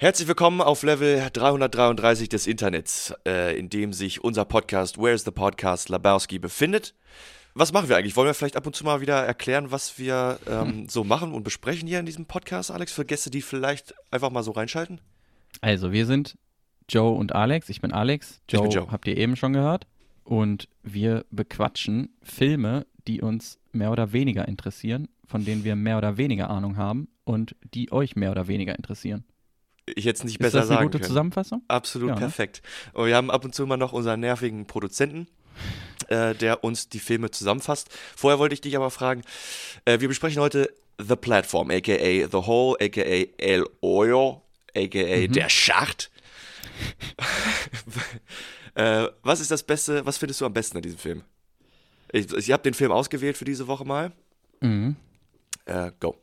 Herzlich willkommen auf Level 333 des Internets, äh, in dem sich unser Podcast Where's the Podcast Labowski befindet. Was machen wir eigentlich? Wollen wir vielleicht ab und zu mal wieder erklären, was wir ähm, so machen und besprechen hier in diesem Podcast, Alex, für Gäste, die vielleicht einfach mal so reinschalten? Also, wir sind Joe und Alex. Ich bin Alex. Joe, bin Joe. habt ihr eben schon gehört. Und wir bequatschen Filme, die uns mehr oder weniger interessieren, von denen wir mehr oder weniger Ahnung haben und die euch mehr oder weniger interessieren. Ich es nicht Ist besser das eine sagen gute können. Zusammenfassung? Absolut Ja, ne? perfekt. Und wir haben ab und zu immer noch unseren nervigen Produzenten, äh, der uns die Filme zusammenfasst. Vorher wollte ich dich aber fragen, äh, wir besprechen heute The Platform, aka The Hole, aka El Hoyo, aka Mhm. Der Schacht. äh, was ist das Beste, was findest du am besten an diesem Film? Ich, ich habe den Film ausgewählt für diese Woche mal. Mhm. Äh, go.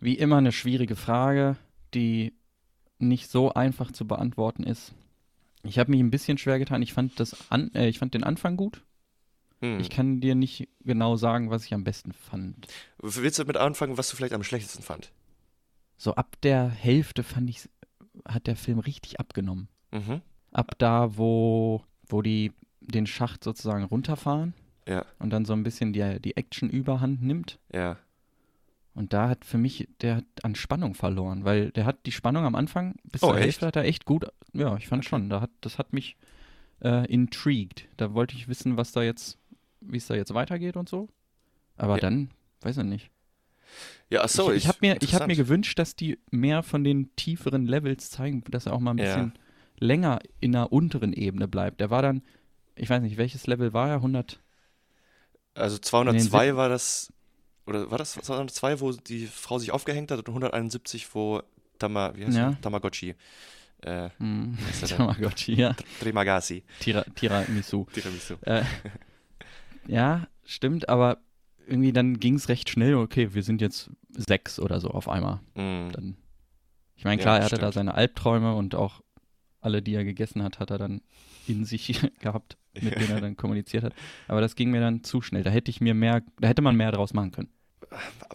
Wie immer eine schwierige Frage, die nicht so einfach zu beantworten ist. Ich habe mich ein bisschen schwer getan. Ich fand, das an, äh, ich fand den Anfang gut. Hm. Ich kann dir nicht genau sagen, was ich am besten fand. Willst du mit anfangen, was du vielleicht am schlechtesten fand? So ab der Hälfte fand ich, hat der Film richtig abgenommen. Mhm. Ab da, wo, wo die den Schacht sozusagen runterfahren Ja, und dann so ein bisschen die, die Action überhand nimmt. ja. Und da hat für mich, der hat an Spannung verloren, weil der hat die Spannung am Anfang bis Oh, zur? Hälfte hat er echt gut, ja, ich fand schon, da hat, das hat mich äh, intrigued. Da wollte ich wissen, was da jetzt, wie es da jetzt weitergeht und so. Aber Ja. dann, weiß ich nicht. Ja, achso, ich ich habe mir, ich hab mir gewünscht, dass die mehr von den tieferen Levels zeigen, dass er auch mal ein Ja. bisschen länger in der unteren Ebene bleibt. Der war dann, ich weiß nicht, welches Level war er? 100? Also In 202 den war das, oder war das 202, wo die Frau sich aufgehängt hat und 171, wo Tama, wie heißt Ja. Tamagotchi, äh, denn? Tamagotchi, ja. Trimagasi, Tira, Tiramisu. Tiramisu. Äh, ja, stimmt, aber irgendwie dann ging es recht schnell. Okay, wir sind jetzt sechs oder so auf einmal. Mm, Dann, ich meine, Ja, klar, er hatte da stimmt. seine Albträume und auch alle, die er gegessen hat, hat er dann in sich gehabt, mit denen er dann kommuniziert hat. Aber das ging mir dann zu schnell. Da hätte ich mir mehr, da hätte man mehr draus machen können.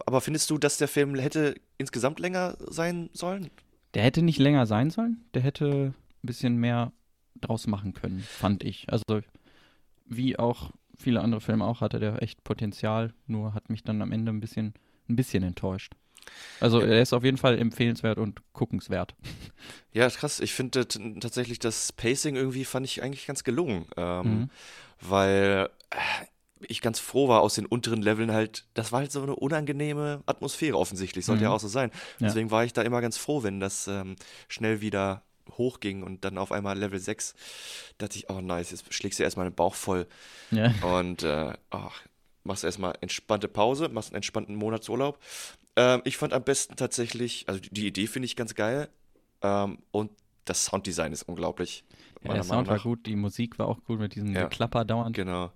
Aber findest du, dass der Film hätte insgesamt länger sein sollen? Der hätte nicht länger sein sollen. Der hätte ein bisschen mehr draus machen können, fand ich. Also, wie auch viele andere Filme auch, hatte der echt Potenzial, nur hat mich dann am Ende ein bisschen, ein bisschen enttäuscht. Also, er ist auf jeden Fall empfehlenswert und guckenswert. Ja, krass. Ich finde tatsächlich das Pacing irgendwie fand ich eigentlich ganz gelungen, ähm, Mhm. weil äh, ich ganz froh war aus den unteren Leveln halt, das war halt so eine unangenehme Atmosphäre offensichtlich, sollte ja Mhm. auch so sein. Ja. Deswegen war ich da immer ganz froh, wenn das ähm, schnell wieder hochging und dann auf einmal Level 6 dachte ich, oh nice, jetzt schlägst du erstmal den Bauch voll Ja. und äh, ach, machst erstmal entspannte Pause, machst einen entspannten Monatsurlaub. Ähm, ich fand am besten tatsächlich, also die, die Idee finde ich ganz geil ähm, und das Sounddesign ist unglaublich. Ja, der Sound war gut, die Musik war auch gut mit diesem Ja. Geklapper dauernd. Genau.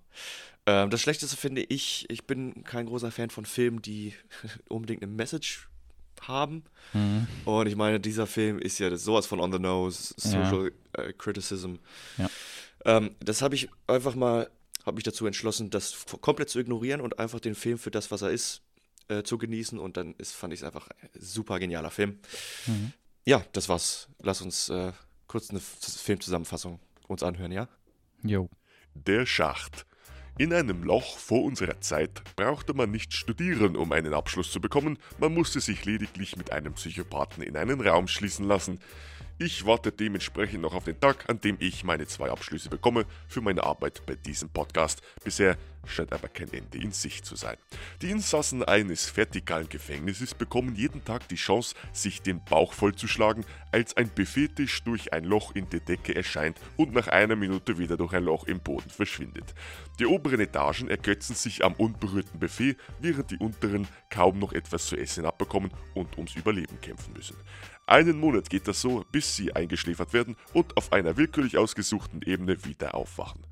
Ähm, das Schlechteste finde ich, ich bin kein großer Fan von Filmen, die unbedingt eine Message haben. Mhm. Und ich meine, dieser Film ist ja sowas von on the nose, Ja. Social äh, Criticism. Ja. Ähm, das habe ich einfach mal, habe mich dazu entschlossen, das komplett zu ignorieren und einfach den Film für das, was er ist, äh, zu genießen. Und dann ist, fand ich es einfach ein super genialer Film. Mhm. Ja, das war's. Lass uns äh, kurz eine Filmzusammenfassung uns anhören, ja? Jo. Der Schacht. In einem Loch vor unserer Zeit brauchte man nicht studieren, um einen Abschluss zu bekommen, man musste sich lediglich mit einem Psychopathen in einen Raum schließen lassen. Ich warte dementsprechend noch auf den Tag, an dem ich meine zwei Abschlüsse bekomme für meine Arbeit bei diesem Podcast. Bisher scheint aber kein Ende in Sicht zu sein. Die Insassen eines vertikalen Gefängnisses bekommen jeden Tag die Chance, sich den Bauch vollzuschlagen, als ein Buffettisch durch ein Loch in der Decke erscheint und nach einer Minute wieder durch ein Loch im Boden verschwindet. Die oberen Etagen ergötzen sich am unberührten Buffet, während die unteren kaum noch etwas zu essen abbekommen und ums Überleben kämpfen müssen. Einen Monat geht das so, bis sie eingeschläfert werden und auf einer willkürlich ausgesuchten Ebene wieder aufwachen.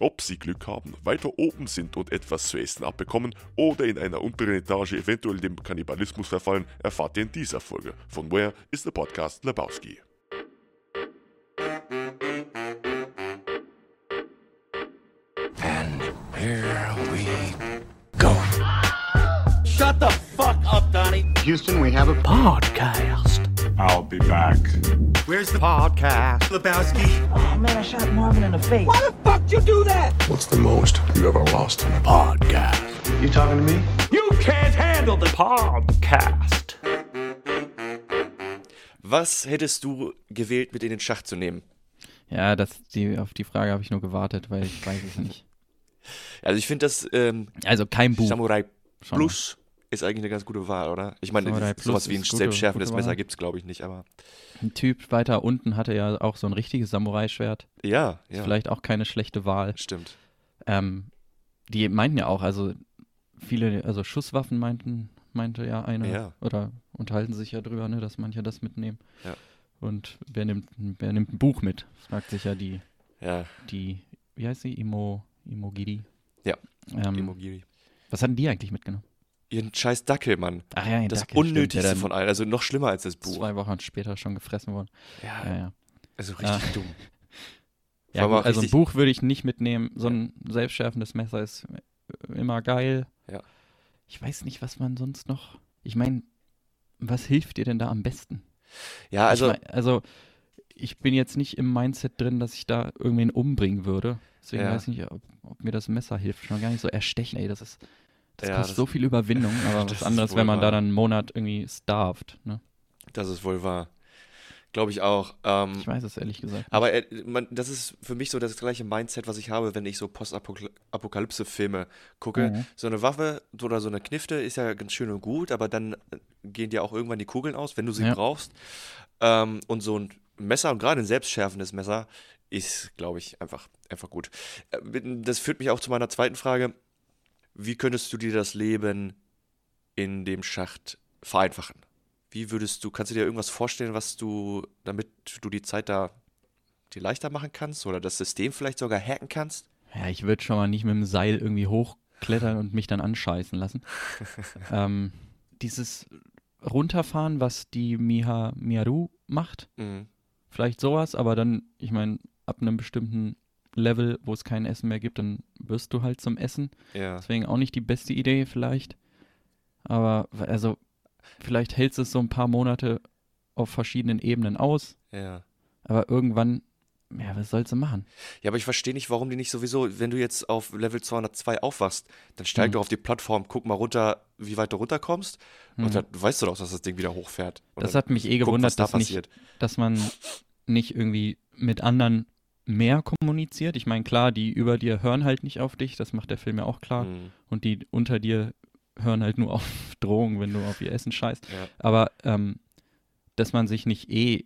Ob sie Glück haben, weiter oben sind und etwas zu essen abbekommen oder in einer unteren Etage eventuell dem Kannibalismus verfallen, erfahrt ihr in dieser Folge von Where is the Podcast Lebowski. And here we go. Shut the fuck up, Donnie. Houston, we have a Podcast. I'll be back. Where's the podcast? Lebowski. Oh man, I shot Marvin in the face. What's the most you ever lost? Podcast. You talking to me? You can't handle the podcast. Was hättest du gewählt, mit in den Schacht zu nehmen? Ja, das, die, auf die Frage habe ich nur gewartet, weil ich weiß es nicht. Also ich finde das ähm, Also kein Buch. Samurai Schon Plus ist eigentlich eine ganz gute Wahl, oder? Ich meine, sowas wie ein ist selbstschärfendes Messer gibt es, glaube ich, nicht, aber Ein Typ weiter unten hatte ja auch so ein richtiges Samurai-Schwert. ja, Ist ja, vielleicht auch keine schlechte Wahl. stimmt. Ähm, die meinten ja auch, also viele, also Schusswaffen meinten, meinte ja einer, Ja. oder unterhalten sich ja drüber, ne, dass manche das mitnehmen. Ja. Und wer nimmt, wer nimmt ein Buch mit? Fragt sich ja die, Ja, die, wie heißt sie? Imo, Imogiri. Ja, Ähm, Imogiri. was hatten die eigentlich mitgenommen? Ihren scheiß Dackel, Mann. Ach ja, Das Dackel, stimmt, Unnötigste dann von allen, also noch schlimmer als das Buch. Zwei Wochen später schon gefressen worden. Ja, Ja, ja. also richtig Ah. dumm. Ja, gut, also ein Buch würde ich nicht mitnehmen. So ein selbstschärfendes Messer ist äh, immer geil. Ja. Ich weiß nicht, was man sonst noch. Ich meine, was hilft dir denn da am besten? Ja, also, ich mein, also ich bin jetzt nicht im Mindset drin, dass ich da irgendwen umbringen würde. Deswegen Ja. weiß ich nicht, ob, ob mir das Messer hilft. Schon gar nicht so erstechen, ey, das ist. Das Ja, kostet das- so viel Überwindung, aber Das was ist anderes, wenn man da wahr. dann einen Monat irgendwie starved. Ne? das ist wohl wahr. Glaube ich auch. Ähm, Ich weiß es ehrlich gesagt. Aber äh, man, das ist für mich so das gleiche Mindset, was ich habe, wenn ich so Postapokalypse-Filme gucke. Mhm. So eine Waffe oder so eine Knifte ist ja ganz schön und gut, aber dann äh, gehen dir auch irgendwann die Kugeln aus, wenn du sie Ja. brauchst. Ähm, und so ein Messer und gerade ein selbstschärfendes Messer ist, glaube ich, einfach, einfach gut. Äh, Das führt mich auch zu meiner zweiten Frage. Wie könntest du dir das Leben in dem Schacht vereinfachen? Wie würdest du, kannst du dir irgendwas vorstellen, was du, damit du die Zeit da dir leichter machen kannst oder das System vielleicht sogar hacken kannst? Ja, ich würde schon mal nicht mit dem Seil irgendwie hochklettern und mich dann anscheißen lassen. ähm, dieses Runterfahren, was die Miha Miaru macht, Mhm. vielleicht sowas, aber dann, ich meine, ab einem bestimmten Level, wo es kein Essen mehr gibt, dann wirst du halt zum Essen. Ja. Deswegen auch nicht die beste Idee vielleicht. Aber also, vielleicht hältst du es so ein paar Monate auf verschiedenen Ebenen aus, Ja. aber irgendwann, ja, was sollst du machen? Ja, aber ich verstehe nicht, warum die nicht sowieso, wenn du jetzt auf Level 202 aufwachst, dann steig Hm. doch auf die Plattform, guck mal runter, wie weit du runterkommst und Hm. dann weißt du doch, dass das Ding wieder hochfährt. Und Das hat mich eh guck, gewundert, da dass nicht dass man nicht irgendwie mit anderen mehr kommuniziert. Ich meine, klar, die über dir hören halt nicht auf dich, das macht der Film ja auch klar. Mhm. Und die unter dir hören halt nur auf Drohungen, wenn du auf ihr Essen scheißt. Ja. Aber ähm, dass man sich nicht eh,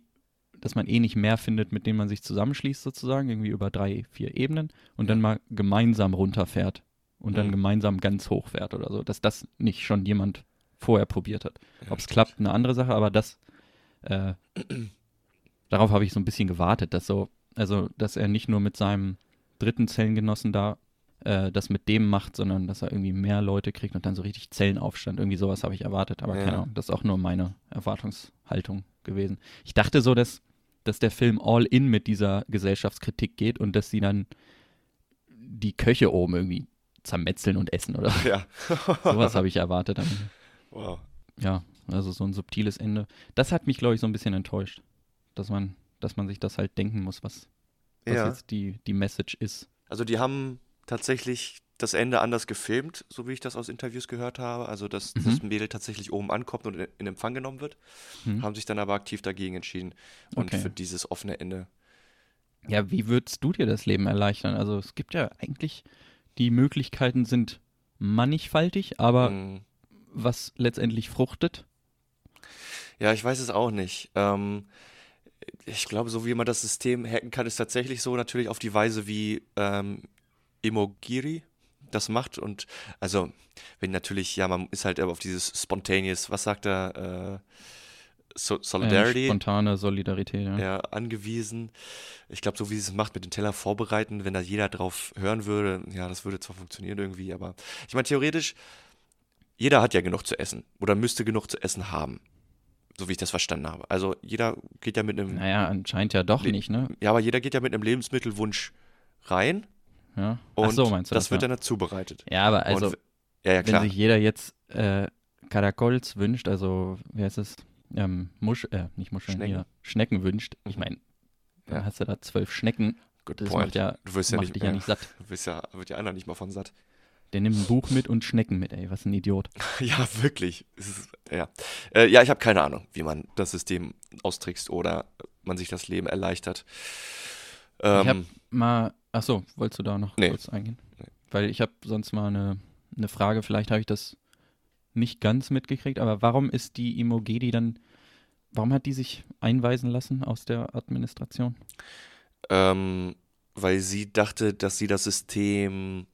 dass man eh nicht mehr findet, mit denen man sich zusammenschließt, sozusagen, irgendwie über drei, vier Ebenen und dann mal gemeinsam runterfährt und dann Mhm. gemeinsam ganz hoch fährt oder so, dass das nicht schon jemand vorher probiert hat. Ja, Ob es klappt, eine andere Sache, aber das, äh, darauf habe ich so ein bisschen gewartet, dass so, also, dass er nicht nur mit seinem dritten Zellengenossen da äh, das mit dem macht, sondern dass er irgendwie mehr Leute kriegt und dann so richtig Zellenaufstand. Irgendwie sowas habe ich erwartet, aber Ja. keine Ahnung, das ist auch nur meine Erwartungshaltung gewesen. Ich dachte so, dass, dass der Film all in mit dieser Gesellschaftskritik geht und dass sie dann die Köche oben irgendwie zermetzeln und essen oder Ja. sowas habe ich erwartet. Dann Wow. ja, also so ein subtiles Ende. Das hat mich, glaube ich, so ein bisschen enttäuscht, dass man, dass man sich das halt denken muss, was, was Ja. jetzt die, die Message ist. Also die haben tatsächlich das Ende anders gefilmt, so wie ich das aus Interviews gehört habe. Also dass Mhm. das Mädel tatsächlich oben ankommt und in, in Empfang genommen wird. Hm. Haben sich dann aber aktiv dagegen entschieden und Okay. für dieses offene Ende. Ja, wie würdest du dir das Leben erleichtern? Also es gibt ja eigentlich, die Möglichkeiten sind mannigfaltig, aber Mhm. was letztendlich fruchtet, Ja, ich weiß es auch nicht. Ähm, ich glaube, so wie man das System hacken kann, ist tatsächlich so natürlich auf die Weise, wie ähm, Imogiri das macht. Und also, wenn natürlich, ja, man ist halt auf dieses Spontaneous, was sagt er, äh, so äh, Solidarity spontane Solidarität. Ja. ja, angewiesen. Ich glaube, so wie sie es macht mit den Teller vorbereiten, wenn da jeder drauf hören würde, ja, das würde zwar funktionieren irgendwie, aber ich meine, theoretisch, jeder hat ja genug zu essen oder müsste genug zu essen haben. So wie ich das verstanden habe. Also jeder geht ja mit einem, Naja, anscheinend ja doch Le- nicht, ne? ja, aber jeder geht ja mit einem Lebensmittelwunsch rein Ja. und Ach so, meinst du das, das? wird ja. dann zubereitet. ja, aber also, und, ja, ja, wenn klar. sich jeder jetzt äh, Karakols wünscht, also, wie heißt es? ähm, Musch, äh, nicht Muscheln, Schnecken. hier, Schnecken wünscht. Ich Mhm. meine, dann hast du da zwölf Schnecken, Good das point. macht ja, du wirst ja nicht, dich ja nicht satt. Du wirst ja, wird ja einer nicht mal von satt. Der nimmt ein Buch mit und Schnecken mit, ey, was ein Idiot. Ja, wirklich. Ist, ja. Äh, ja, ich habe keine Ahnung, wie man das System austrickst oder man sich das Leben erleichtert. Ähm, ich habe mal, achso, wolltest du da noch Nee. kurz eingehen? Nee. Weil ich habe sonst mal eine, eine Frage, vielleicht habe ich das nicht ganz mitgekriegt, aber warum ist die Imogedi dann, warum hat die sich einweisen lassen aus der Administration? ähm, weil sie dachte, dass sie das System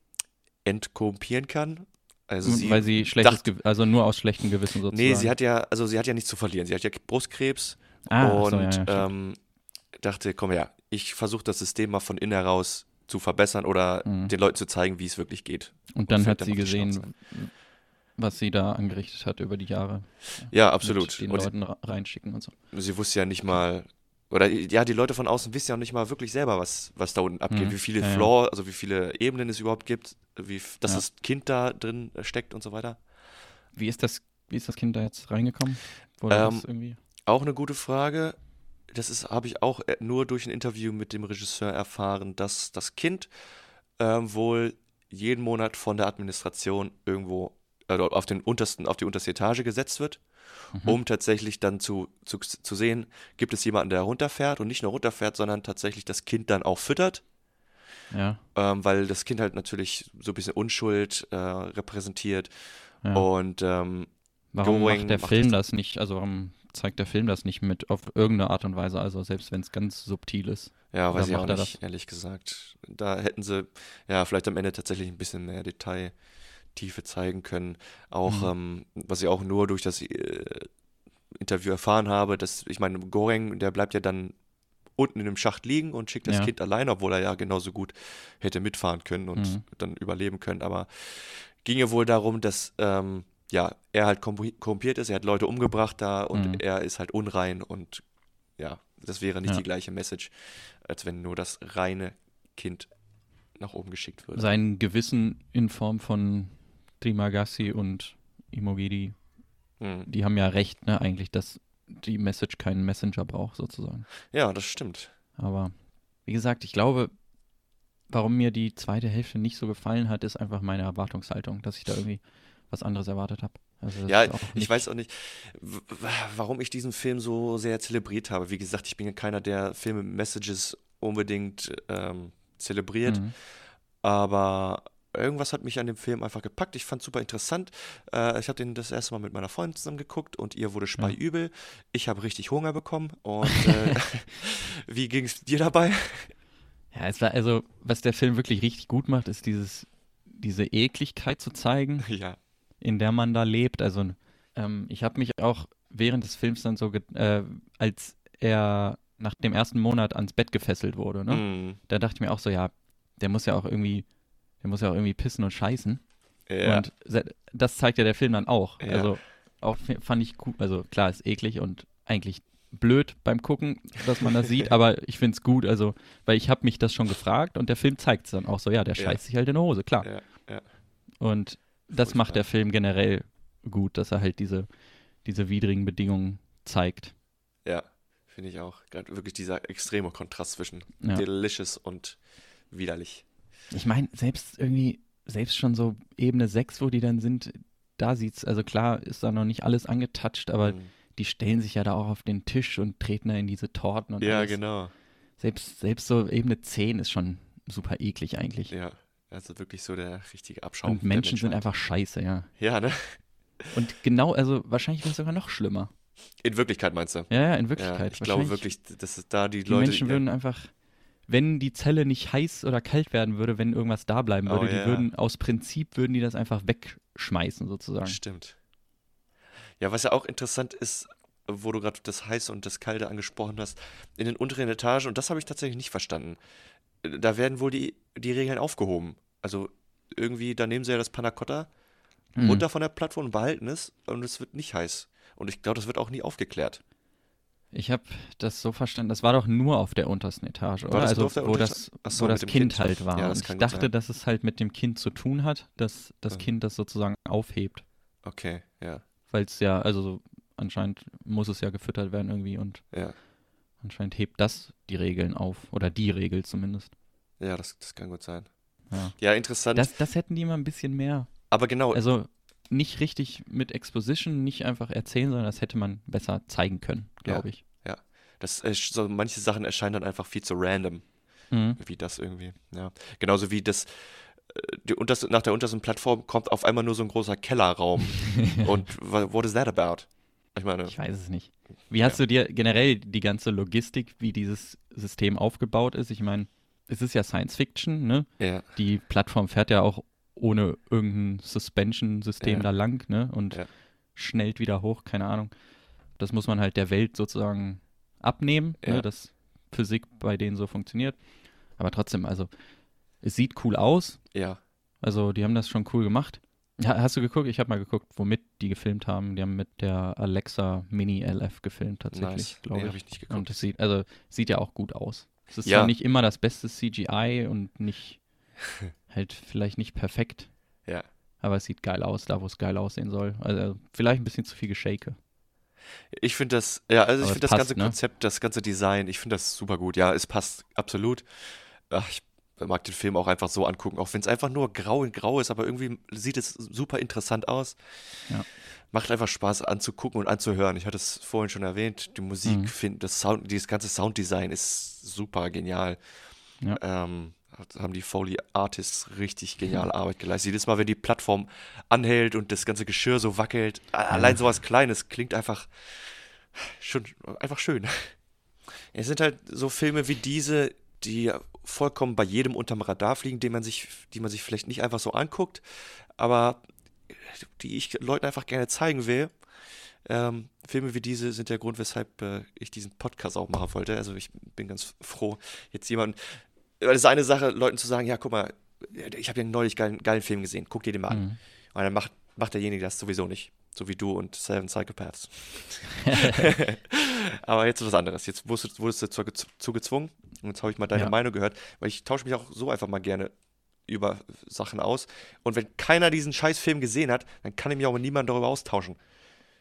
entkorrumpieren kann. Also sie, Weil sie schlechtes, dacht- also nur aus schlechtem Gewissen sozusagen. Nee, sie hat ja, also sie hat ja nichts zu verlieren. Sie hat ja Brustkrebs ah, und so, ja, ja, ähm, dachte, komm her, ich versuche das System mal von innen heraus zu verbessern oder Mhm. den Leuten zu zeigen, wie es wirklich geht. und dann fällt hat sie gesehen, was sie da angerichtet hat über die Jahre. Ja, Mit absolut. Den Und Leuten reinschicken und so. sie wusste ja nicht mal, oder ja, die Leute von außen wissen ja auch nicht mal wirklich selber, was, was da unten abgeht, Mhm. wie viele Ja. Floor, also wie viele Ebenen es überhaupt gibt, wie, dass Ja. das Kind da drin äh, steckt und so weiter. Wie ist das, wie ist das Kind da jetzt reingekommen? Ähm? Auch eine gute Frage. Das ist, habe ich auch äh, nur durch ein Interview mit dem Regisseur erfahren, dass das Kind ähm, wohl jeden Monat von der Administration irgendwo also auf den untersten, auf die unterste Etage gesetzt wird, Mhm. um tatsächlich dann zu, zu, zu sehen, gibt es jemanden, der runterfährt und nicht nur runterfährt, sondern tatsächlich das Kind dann auch füttert, Ja, ähm, weil das Kind halt natürlich so ein bisschen Unschuld äh, repräsentiert ja. und ähm, Warum Going macht der macht Film das- das nicht, also warum zeigt der Film das nicht mit auf irgendeine Art und Weise, also selbst wenn es ganz subtil ist? Ja, weiß ich auch nicht, ehrlich gesagt. Da hätten sie ja vielleicht am Ende tatsächlich ein bisschen mehr Detailtiefe zeigen können. Auch, Mhm. ähm, was ich auch nur durch das äh, Interview erfahren habe, dass, ich meine, Goreng, der bleibt ja dann unten in dem Schacht liegen und schickt das Ja. Kind allein, obwohl er ja genauso gut hätte mitfahren können und Mhm. dann überleben können. Aber ging ja wohl darum, dass ähm, ja, er halt korrumpi- korrumpiert ist, er hat Leute umgebracht da und Mhm. er ist halt unrein und ja, das wäre nicht Ja. die gleiche Message, als wenn nur das reine Kind nach oben geschickt würde. Sein Gewissen in Form von Trimagassi und Imogedi, Mhm. die haben ja recht, ne, eigentlich, dass die Message keinen Messenger braucht, sozusagen. Ja, das stimmt. Aber wie gesagt, ich glaube, warum mir die zweite Hälfte nicht so gefallen hat, ist einfach meine Erwartungshaltung, dass ich da irgendwie was anderes erwartet habe. Also Ja, ich weiß auch nicht, warum ich diesen Film so sehr zelebriert habe. Wie gesagt, ich bin ja keiner, der Filme Messages unbedingt ähm, zelebriert, Mhm. aber irgendwas hat mich an dem Film einfach gepackt. Ich fand es super interessant. Äh, ich habe den das erste Mal mit meiner Freundin zusammen geguckt und ihr wurde speiübel. Ich habe richtig Hunger bekommen und äh, wie ging es dir dabei? Ja, es war also, was der Film wirklich richtig gut macht, ist dieses, diese Ekligkeit zu zeigen, ja. in der man da lebt. Also ähm, ich habe mich auch während des Films dann so, äh, als er nach dem ersten Monat ans Bett gefesselt wurde, ne? Mm, da dachte ich mir auch so, ja, der muss ja auch irgendwie, der muss ja auch irgendwie pissen und scheißen. ja. Und das zeigt ja der Film dann auch. Ja. Also auch fand ich gut, also klar, ist eklig und eigentlich blöd beim Gucken, dass man das sieht, aber ich finde es gut, also, weil ich habe mich das schon gefragt und der Film zeigt es dann auch so, ja, der Ja. scheißt sich halt in die Hose, klar. ja, ja. Und das Furchtbar. macht der Film generell gut, dass er halt diese, diese widrigen Bedingungen zeigt. Ja, finde ich auch. Gerade wirklich dieser extreme Kontrast zwischen Ja. delicious und widerlich. Ich meine, selbst irgendwie, selbst schon so Ebene 6, wo die dann sind, da sieht's, also klar ist da noch nicht alles angetatscht, aber Mm. die stellen sich ja da auch auf den Tisch und treten da in diese Torten und Ja, alles. genau. Selbst, selbst so Ebene 10 ist schon super eklig eigentlich. Ja, also wirklich so der richtige Abschaum. und Menschen sind einfach scheiße, ja. Ja, ne? Und genau, also wahrscheinlich wäre es sogar noch schlimmer. In Wirklichkeit meinst du? Ja, ja, in Ja, Wirklichkeit. ich glaube wirklich, dass es da die, Die Leute. Menschen würden einfach, wenn die Zelle nicht heiß oder kalt werden würde, wenn irgendwas da bleiben würde, Oh, die ja. würden, aus Prinzip würden die das einfach wegschmeißen sozusagen. Stimmt. Ja, was ja auch interessant ist, wo du gerade das Heiße und das Kalte angesprochen hast, in den unteren Etagen, und das habe ich tatsächlich nicht verstanden, da werden wohl die, die Regeln aufgehoben. Also irgendwie, da nehmen sie ja das Panna Cotta Mhm. runter von der Plattform und behalten es und es wird nicht heiß. Und ich glaube, das wird auch nie aufgeklärt. Ich habe das so verstanden, das war doch nur auf der untersten Etage, oder? das also wo das, so, wo das Kind, Kind. halt war. Ja, und das ich dachte, sein. dass es halt mit dem Kind zu tun hat, dass das Ja. Kind das sozusagen aufhebt. Okay, ja. Weil es ja, also so anscheinend muss es ja gefüttert werden irgendwie und Ja, anscheinend hebt das die Regeln auf. Oder die Regel zumindest. ja das, das kann gut sein. Ja. Ja, interessant. Das, das hätten die mal ein bisschen mehr. aber genau, Also nicht richtig mit Exposition, nicht einfach erzählen, sondern das hätte man besser zeigen können, glaube ich. das, äh, so, manche Sachen erscheinen dann einfach viel zu random. Mhm. wie das irgendwie. Ja. Genauso wie das, äh, die unterste, nach der untersten Plattform kommt auf einmal nur so ein großer Kellerraum. Und what is that about? Ich meine, Ich weiß es nicht. Wie hast du dir generell die ganze Logistik, wie dieses System aufgebaut ist? Ich meine, es ist ja Science Fiction, ne? ja, Die Plattform fährt ja auch ohne irgendein Suspension-System Ja. da lang, ne? Und Ja. schnellt wieder hoch, keine Ahnung. Das muss man halt der Welt sozusagen abnehmen, Ja. ne? dass Physik bei denen so funktioniert. Aber trotzdem, also, es sieht cool aus. ja. Also, die haben das schon cool gemacht. Ja, hast du geguckt? Ich habe mal geguckt, womit die gefilmt haben. Die haben mit der Alexa Mini LF gefilmt, tatsächlich, Nice. glaube Nee, ich. hab ich nicht geguckt. Und es sieht, also, sieht ja auch gut aus. Es ist Ja. nicht immer das beste CGI und nicht, halt vielleicht nicht perfekt, Ja. aber es sieht geil aus, da wo es geil aussehen soll. Also, vielleicht ein bisschen zu viel Geschake. Ich finde das, ja, also ich Aber finde es das passt, ganze ne? Konzept, das ganze Design, ich finde das super gut. Ja, es passt absolut. Ach, ich mag den Film auch einfach so angucken, auch wenn es einfach nur grau in grau ist, aber irgendwie sieht es super interessant aus. Ja. Macht einfach Spaß anzugucken und anzuhören. Ich hatte es vorhin schon erwähnt, die Musik, Mhm. find, das Sound, dieses ganze Sounddesign ist super genial. Ja. Ähm, haben die Foley Artists richtig geniale Arbeit geleistet. Jedes Mal, wenn die Plattform anhält und das ganze Geschirr so wackelt, allein sowas Kleines klingt einfach schon einfach schön. Es sind halt so Filme wie diese, die vollkommen bei jedem unterm Radar fliegen, den man sich, die man sich vielleicht nicht einfach so anguckt, aber die ich Leuten einfach gerne zeigen will. Ähm, Filme wie diese sind der Grund, weshalb äh, ich diesen Podcast auch machen wollte. Also ich bin ganz froh, jetzt jemanden, weil es ist eine Sache, Leuten zu sagen, ja, guck mal, ich habe ja neulich geilen, geilen Film gesehen, guck dir den mal an. Mhm. Und dann macht, macht derjenige das sowieso nicht. So wie du und Seven Psychopaths. Aber jetzt ist was anderes. Jetzt wurdest, wurdest du zu gezwungen. Und jetzt habe ich mal deine Ja. Meinung gehört, weil ich tausche mich auch so einfach mal gerne über Sachen aus. Und wenn keiner diesen Scheißfilm gesehen hat, dann kann ich mich auch mit niemandem darüber austauschen.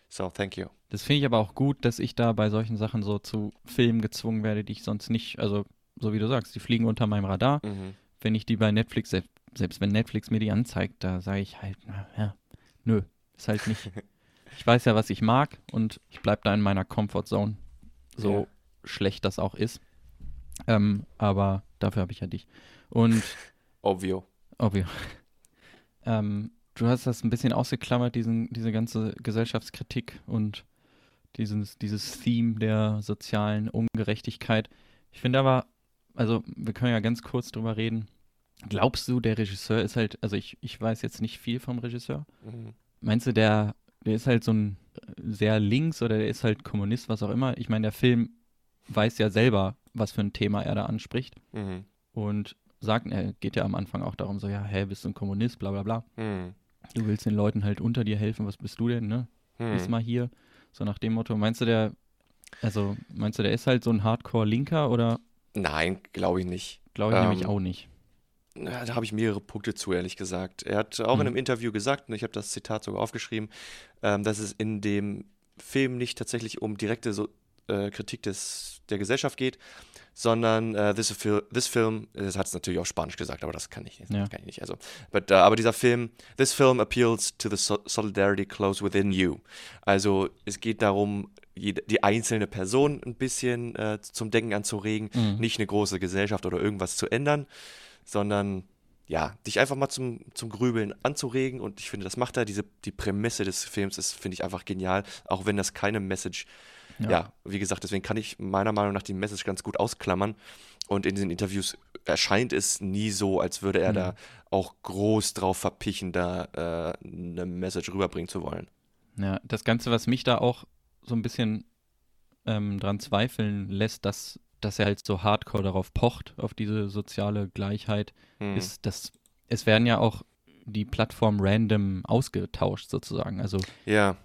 So, thank you. Das finde ich aber auch gut, dass ich da bei solchen Sachen so zu Filmen gezwungen werde, die ich sonst nicht, also so wie du sagst, die fliegen unter meinem Radar. Mhm. Wenn ich die bei Netflix, selbst, selbst wenn Netflix mir die anzeigt, da sage ich halt, na, ja, nö, ist halt nicht. Ich weiß ja, was ich mag und ich bleibe da in meiner Comfortzone, so Ja. schlecht das auch ist. Ähm, aber dafür habe ich ja dich. Und Obvio. Obvio. Ähm, du hast das ein bisschen ausgeklammert, diesen, diese ganze Gesellschaftskritik und dieses, dieses Theme der sozialen Ungerechtigkeit. Ich finde aber, also wir können ja ganz kurz drüber reden. Glaubst du, der Regisseur ist halt, also ich, ich weiß jetzt nicht viel vom Regisseur. Mhm. Meinst du, der, der ist halt so ein äh, sehr links oder der ist halt Kommunist, was auch immer? Ich meine, der Film weiß ja selber, was für ein Thema er da anspricht Mhm. und sagt, er geht ja am Anfang auch darum, so, ja, hä, bist du ein Kommunist, bla bla bla. Mhm. Du willst den Leuten halt unter dir helfen, was bist du denn, ne? Ist Mhm. mal hier. So nach dem Motto, meinst du, der, also, meinst du, der ist halt so ein Hardcore-Linker oder Nein, glaube ich nicht. glaube ich nämlich Ähm, auch nicht? Na, Da habe ich mehrere Punkte zu, ehrlich gesagt. Er hat auch in Mhm. einem Interview gesagt, und ich habe das Zitat sogar aufgeschrieben, ähm, dass es in dem Film nicht tatsächlich um direkte so, äh, Kritik des, der Gesellschaft geht, sondern äh, this, this film, das hat es natürlich auf Spanisch gesagt, aber das kann ich, das Ja. kann ich nicht. Also, but, äh, aber dieser Film, this film appeals to the so solidarity close within you. Also es geht darum, die einzelne Person ein bisschen äh, zum Denken anzuregen, Mhm. nicht eine große Gesellschaft oder irgendwas zu ändern, sondern ja, dich einfach mal zum, zum Grübeln anzuregen und ich finde, das macht er. Diese, die Prämisse des Films ist, finde ich, einfach genial, auch wenn das keine Message, ja. wie gesagt, deswegen kann ich meiner Meinung nach die Message ganz gut ausklammern und in diesen Interviews erscheint es nie so, als würde er Mhm. da auch groß drauf verpichen, da äh, eine Message rüberbringen zu wollen. Ja, das Ganze, was mich da auch so ein bisschen ähm, dran zweifeln lässt, dass, dass er halt so hardcore darauf pocht, auf diese soziale Gleichheit, Hm. ist, dass es werden ja auch die Plattformen random ausgetauscht sozusagen. Also ja,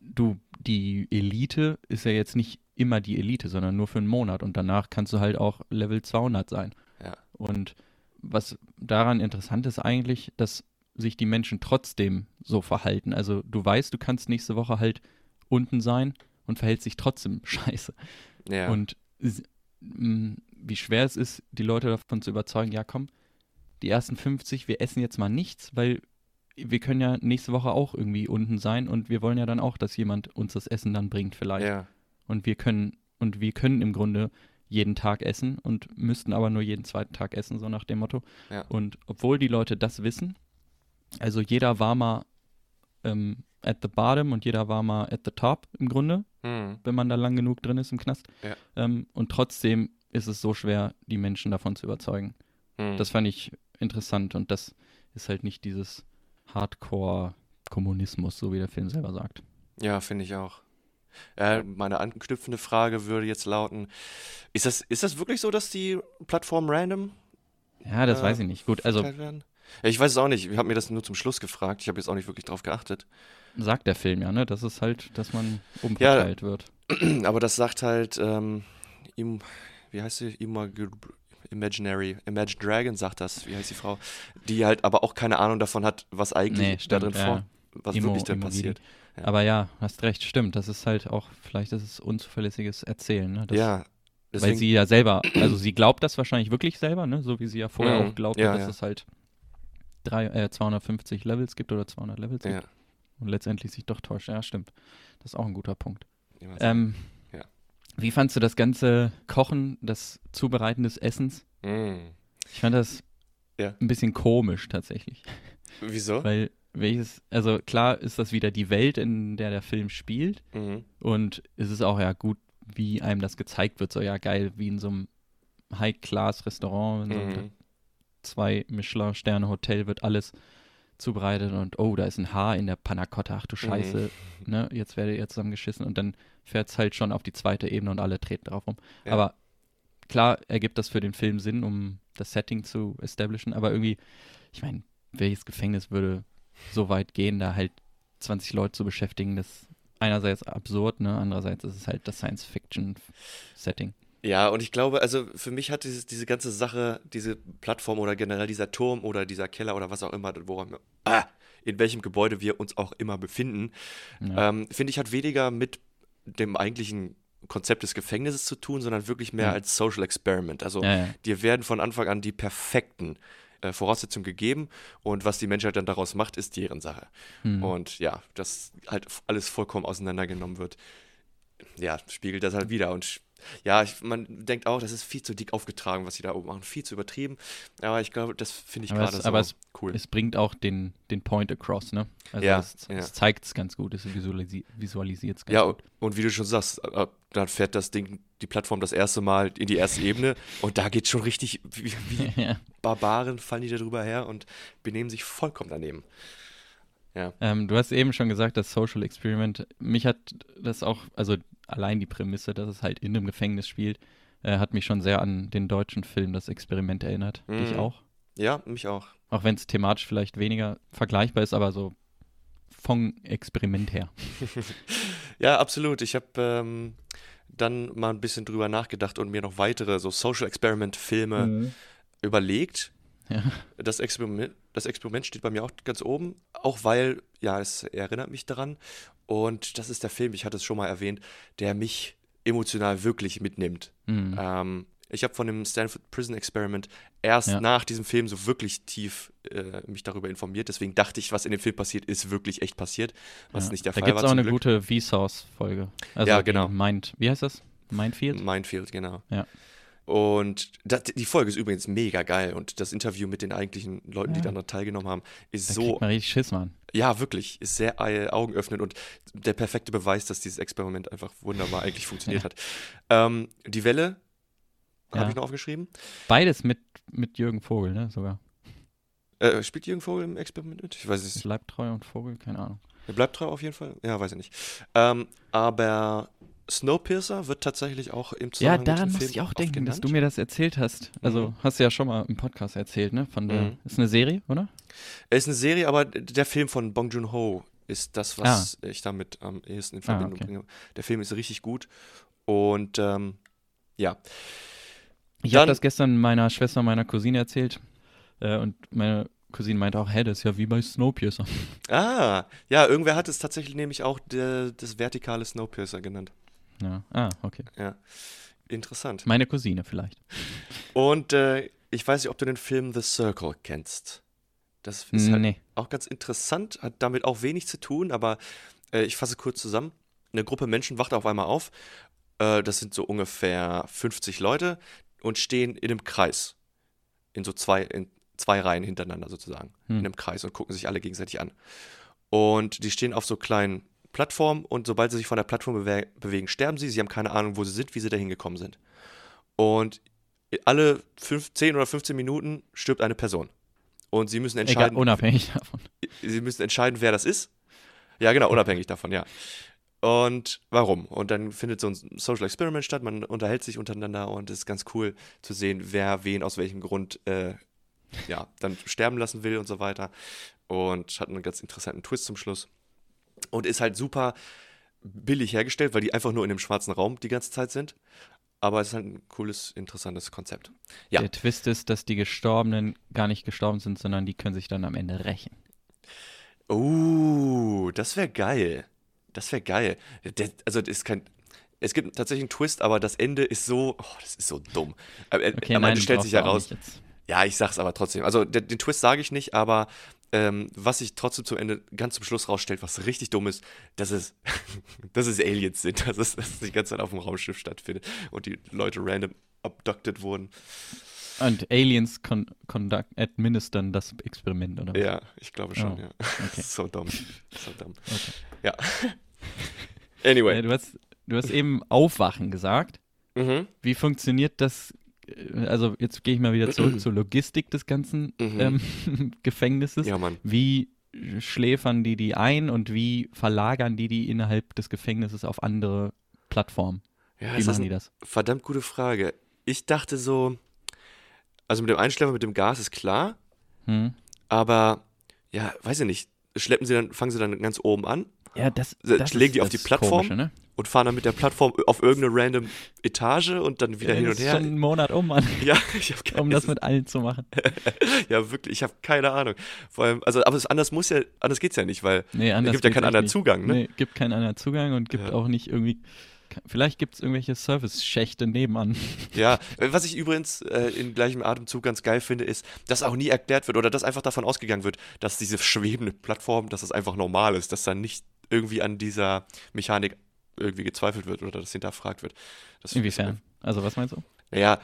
du, die Elite ist ja jetzt nicht immer die Elite, sondern nur für einen Monat und danach kannst du halt auch Level 200 sein. Ja. Und was daran interessant ist eigentlich, dass sich die Menschen trotzdem so verhalten. Also du weißt, du kannst nächste Woche halt unten sein und verhält sich trotzdem scheiße. Ja. Und wie schwer es ist, die Leute davon zu überzeugen, ja komm, die ersten 50, wir essen jetzt mal nichts, weil wir können ja nächste Woche auch irgendwie unten sein und wir wollen ja dann auch, dass jemand uns das Essen dann bringt vielleicht. ja. Und wir können, und wir können im Grunde jeden Tag essen und müssten aber nur jeden zweiten Tag essen, so nach dem Motto. Ja. Und obwohl die Leute das wissen, also jeder war mal ähm, at the bottom und jeder war mal at the top im Grunde, Hm. wenn man da lang genug drin ist im Knast. Ja. Ähm, und trotzdem ist es so schwer, die Menschen davon zu überzeugen. Hm. Das fand ich interessant und das ist halt nicht dieses Hardcore-Kommunismus, so wie der Film selber sagt. Ja, finde ich auch. Äh, meine anknüpfende Frage würde jetzt lauten: Ist das, ist das wirklich so, dass die Plattformen random Ja, das Äh, weiß ich nicht. Gut, also ich weiß es auch nicht. Ich habe mir das nur zum Schluss gefragt. Ich habe jetzt auch nicht wirklich drauf geachtet. Sagt der Film ja, ne? Das ist halt, dass man umverteilt wird. Aber das sagt halt, ähm, Im, wie heißt sie? Imag Imaginary, Imagine Dragon sagt das, wie heißt die Frau? Die halt aber auch keine Ahnung davon hat, was eigentlich Nee, da stimmt, drin ja. vor, was Imo- wirklich da Imogiri. passiert. Ja. Aber ja, hast recht, stimmt. Das ist halt auch, vielleicht ist es unzuverlässiges Erzählen, ne? Das, ja, Weil deswegen, sie ja selber, also sie glaubt das wahrscheinlich wirklich selber, ne? So wie sie ja vorher Mhm, auch glaubte, ja, dass ja. es halt drei, äh, 250 Levels gibt oder 200 Levels ja, gibt und letztendlich sich doch täuscht. Ja, stimmt. Das ist auch ein guter Punkt. Ähm, Ja. Wie fandst du das ganze Kochen, das Zubereiten des Essens? Mm. Ich fand das Ja. ein bisschen komisch tatsächlich. Wieso? Weil welches, also klar ist das wieder die Welt, in der der Film spielt. Mhm. Und es ist auch ja gut, wie einem das gezeigt wird. So ja geil, wie in so einem High-Class-Restaurant, in so einem Mhm. zwei Michelin-Sterne-Hotel wird alles zubereitet und oh, da ist ein Haar in der Panna Cotta, ach du Scheiße, ne, jetzt werde ihr zusammengeschissen und dann fährt es halt schon auf die zweite Ebene und alle treten drauf rum. Ja. Aber klar ergibt das für den Film Sinn, um das Setting zu establishen, aber irgendwie, ich meine, welches Gefängnis würde so weit gehen, da halt 20 Leute zu beschäftigen, das ist einerseits absurd, ne, andererseits ist es halt das Science-Fiction-Setting. Ja, und ich glaube, also für mich hat dieses, diese ganze Sache, diese Plattform oder generell dieser Turm oder dieser Keller oder was auch immer, woran wir, ah, in welchem Gebäude wir uns auch immer befinden, Ja. ähm, finde ich, hat weniger mit dem eigentlichen Konzept des Gefängnisses zu tun, sondern wirklich mehr Ja. als Social Experiment. Also Ja, dir werden von Anfang an die perfekten äh, Voraussetzungen gegeben und was die Menschheit dann daraus macht, ist deren Sache. Hm. Und ja, dass halt alles vollkommen auseinandergenommen wird, ja, spiegelt das halt wieder. Und ja, ich, man denkt auch, das ist viel zu dick aufgetragen, was sie da oben machen, viel zu übertrieben. Aber ich glaube, das finde ich gerade es- so aber es- cool. Es bringt auch den, den Point across, ne? Also Ja, es, ja. es zeigt es ganz gut, es visualisi visualisiert es ganz Ja, gut. und, und wie du schon sagst, dann fährt das Ding, die Plattform das erste Mal in die erste Ebene und da geht schon richtig, wie, wie ja. Barbaren fallen die da drüber her und benehmen sich vollkommen daneben. ähm, du hast eben schon gesagt, das Social Experiment, mich hat das auch, also allein die Prämisse, dass es halt in einem Gefängnis spielt, äh, hat mich schon sehr an den deutschen Film Das Experiment erinnert. Dich Mhm. auch? Ja, mich auch. Auch wenn es thematisch vielleicht weniger vergleichbar ist, aber so vom Experiment her. Ja, absolut. Ich habe ähm, dann mal ein bisschen drüber nachgedacht und mir noch weitere so Social Experiment Filme überlegt. Ja. Das Experiment, das Experiment steht bei mir auch ganz oben, auch weil, ja, es erinnert mich daran. Und das ist der Film, ich hatte es schon mal erwähnt, der mich emotional wirklich mitnimmt. Mhm. Ähm, ich habe von dem Stanford Prison Experiment erst Ja. nach diesem Film so wirklich tief äh, mich darüber informiert. Deswegen dachte ich, was in dem Film passiert, ist wirklich echt passiert, was Ja. nicht der da Fall gibt war. es auch eine Glück. gute Vsauce-Folge. Also Ja, die genau. Mind, wie heißt das? Mindfield? Minefield, genau. Ja. Und das, die Folge ist übrigens mega geil und das Interview mit den eigentlichen Leuten, die Ja. daran teilgenommen haben, ist Da so, kriegt man richtig Schiss, Mann. Ja, wirklich, ist sehr äh, augenöffnend und der perfekte Beweis, dass dieses Experiment einfach wunderbar eigentlich funktioniert hat. Ähm, die Welle Ja. habe ich noch aufgeschrieben. Beides mit, mit Jürgen Vogel, ne, sogar. Äh, spielt Jürgen Vogel im Experiment mit? Ich weiß es nicht. Leibtreu und Vogel, keine Ahnung. Er bleibt treu auf jeden Fall. Ja, weiß ich nicht. Ähm, aber Snowpiercer wird tatsächlich auch im Ja, Zusammenhang daran mit dem muss Film ich auch denken, dass genannt. du mir das erzählt hast. Also, Mhm. hast du ja schon mal im Podcast erzählt, ne? Von der, Mhm. ist eine Serie, oder? Es ist eine Serie, aber der Film von Bong Joon-ho ist das, was ich damit am ehesten in Ah, Verbindung okay. bringe. Der Film ist richtig gut und ähm, ja, Ich habe das gestern meiner Schwester, meiner Cousine erzählt. Äh, und meine Cousine meinte auch, hä, das ist ja wie bei Snowpiercer. Ah, ja, irgendwer hat es tatsächlich nämlich auch der, das vertikale Snowpiercer genannt. Ja. Ah, okay. Ja, interessant. Meine Cousine vielleicht. Und äh, ich weiß nicht, ob du den Film The Circle kennst. Das ist halt Nee. auch ganz interessant, hat damit auch wenig zu tun, aber äh, ich fasse kurz zusammen. Eine Gruppe Menschen wacht auf einmal auf. Äh, das sind so ungefähr 50 Leute und stehen in einem Kreis. In so zwei, in zwei Reihen hintereinander sozusagen. In einem Kreis und gucken sich alle gegenseitig an. Und die stehen auf so kleinen Plattformen und sobald sie sich von der Plattform bewe bewegen, sterben sie. Sie haben keine Ahnung, wo sie sind, wie sie da hingekommen sind. Und alle fünf, 10 oder 15 Minuten stirbt eine Person. Und sie müssen Egal, entscheiden, unabhängig davon. sie müssen entscheiden, wer das ist. Ja, genau, unabhängig davon, ja. Und warum? Und dann findet so ein Social Experiment statt, man unterhält sich untereinander und es ist ganz cool zu sehen, wer wen aus welchem Grund äh, ja, dann sterben lassen will und so weiter. Und hat einen ganz interessanten Twist zum Schluss. Und ist halt super billig hergestellt, weil die einfach nur in dem schwarzen Raum die ganze Zeit sind. Aber es ist halt ein cooles, interessantes Konzept. Ja. Der Twist ist, dass die Gestorbenen gar nicht gestorben sind, sondern die können sich dann am Ende rächen. Oh, das wäre geil. Das wäre geil. Der, also, das ist kein. Es gibt tatsächlich einen Twist, aber das Ende ist so. Oh, das ist so dumm. Aber, Okay, am Ende stellt sich heraus. Ja, ich sag's aber trotzdem. Also, der, den Twist sage ich nicht, aber ähm, was sich trotzdem zum Ende, ganz zum Schluss rausstellt, was richtig dumm ist, dass es, dass es Aliens sind, dass es, dass es die ganze Zeit auf dem Raumschiff stattfindet und die Leute random abducted wurden. Und Aliens con conduct administern das Experiment, oder? Ja, ich glaube schon, Oh, ja. okay. so dumm. So dumm. Okay. Ja. Anyway. Äh, du, hast, du hast eben Aufwachen gesagt. Mhm. Wie funktioniert das? Äh, Also jetzt gehe ich mal wieder zurück zur Logistik des ganzen Mhm. ähm, Gefängnisses. Ja, Mann. Wie schläfern die die ein und wie verlagern die die innerhalb des Gefängnisses auf andere Plattformen? Ja, Wie das ist machen die das? Verdammt gute Frage. Ich dachte so, also mit dem Einschläfer, mit dem Gas ist klar, Hm? aber ja, weiß ich nicht. Schleppen sie dann, fangen sie dann ganz oben an Ja, das, das legen ist die auf die Plattform? Komische, ne? und fahren dann mit der Plattform auf irgendeine random Etage und dann wieder Ja, hin das und her. schon einen Monat um, Mann, Ja, ich habe keine um das mit allen zu machen. Ja, wirklich, ich habe keine Ahnung. Vor allem, also, aber es, anders muss ja, anders geht's ja nicht, weil Nee, es gibt ja keinen anderen nicht. Zugang, ne? Nee, gibt keinen anderen Zugang und gibt Ja. auch nicht irgendwie. Vielleicht gibt es irgendwelche Service-Schächte nebenan. Ja, was ich übrigens äh, in gleichem Atemzug ganz geil finde, ist, dass auch nie erklärt wird oder dass einfach davon ausgegangen wird, dass diese schwebende Plattform, dass das einfach normal ist, dass da nicht irgendwie an dieser Mechanik irgendwie gezweifelt wird oder das hinterfragt wird. Das Inwiefern? Also, was meinst du? Naja,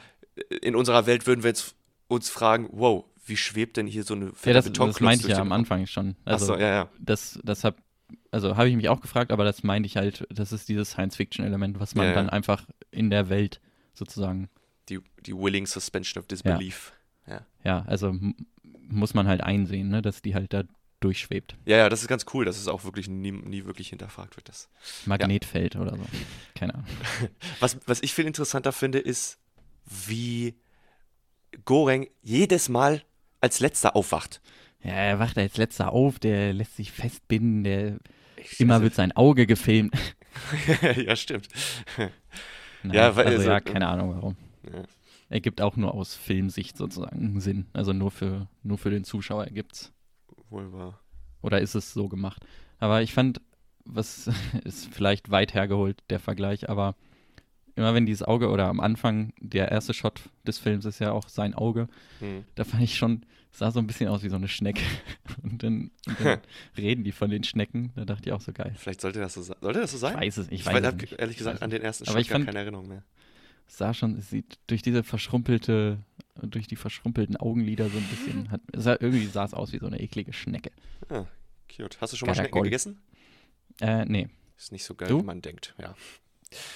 in unserer Welt würden wir jetzt uns fragen, wow, wie schwebt denn hier so eine Ja, fette das, das Betonklotz meinte ich ja am Anfang schon. Also, Achso, ja, ja. das, das hab, also habe ich mich auch gefragt, aber das meinte ich halt, das ist dieses Science-Fiction-Element, was man Ja, ja. dann einfach in der Welt sozusagen, Die, die willing suspension of disbelief. Ja. ja, also muss man halt einsehen, ne, dass die halt da durchschwebt. ja, ja, das ist ganz cool, dass es auch wirklich nie, nie wirklich hinterfragt wird. Das. Magnetfeld oder so. Keine Ahnung. Was, was ich viel interessanter finde, ist, wie Goreng jedes Mal als letzter aufwacht. Ja, er wacht als letzter auf, der lässt sich festbinden, der immer also- wird sein Auge gefilmt. ja, stimmt. Nein, Ja, weil- also, also, ja, ähm, keine Ahnung warum. Ja. Ergibt auch nur aus Filmsicht sozusagen Sinn. Also nur für, nur für den Zuschauer ergibt's. Wohl wahr. Oder ist es so gemacht? Aber ich fand, was ist vielleicht weit hergeholt, der Vergleich, aber immer wenn dieses Auge oder am Anfang, der erste Shot des Films ist ja auch sein Auge, Hm. da fand ich schon, sah so ein bisschen aus wie so eine Schnecke. Und dann, und dann reden die von den Schnecken, da dachte ich auch so geil. Vielleicht sollte das so sein. Sollte das so sein? Ich weiß es, ich Ich weiß es habe nicht. ehrlich Ich gesagt an den ersten Aber Shot ich gar fand- keine Erinnerung mehr. Es sah schon, sieht durch diese verschrumpelte, durch die verschrumpelten Augenlider so ein bisschen, hat, es sah, irgendwie sah es aus wie so eine eklige Schnecke. Ah, cute. Hast du schon mal Schnecken Karakol. gegessen? Äh, nee, Ist nicht so geil, Du? wie man denkt. Ja.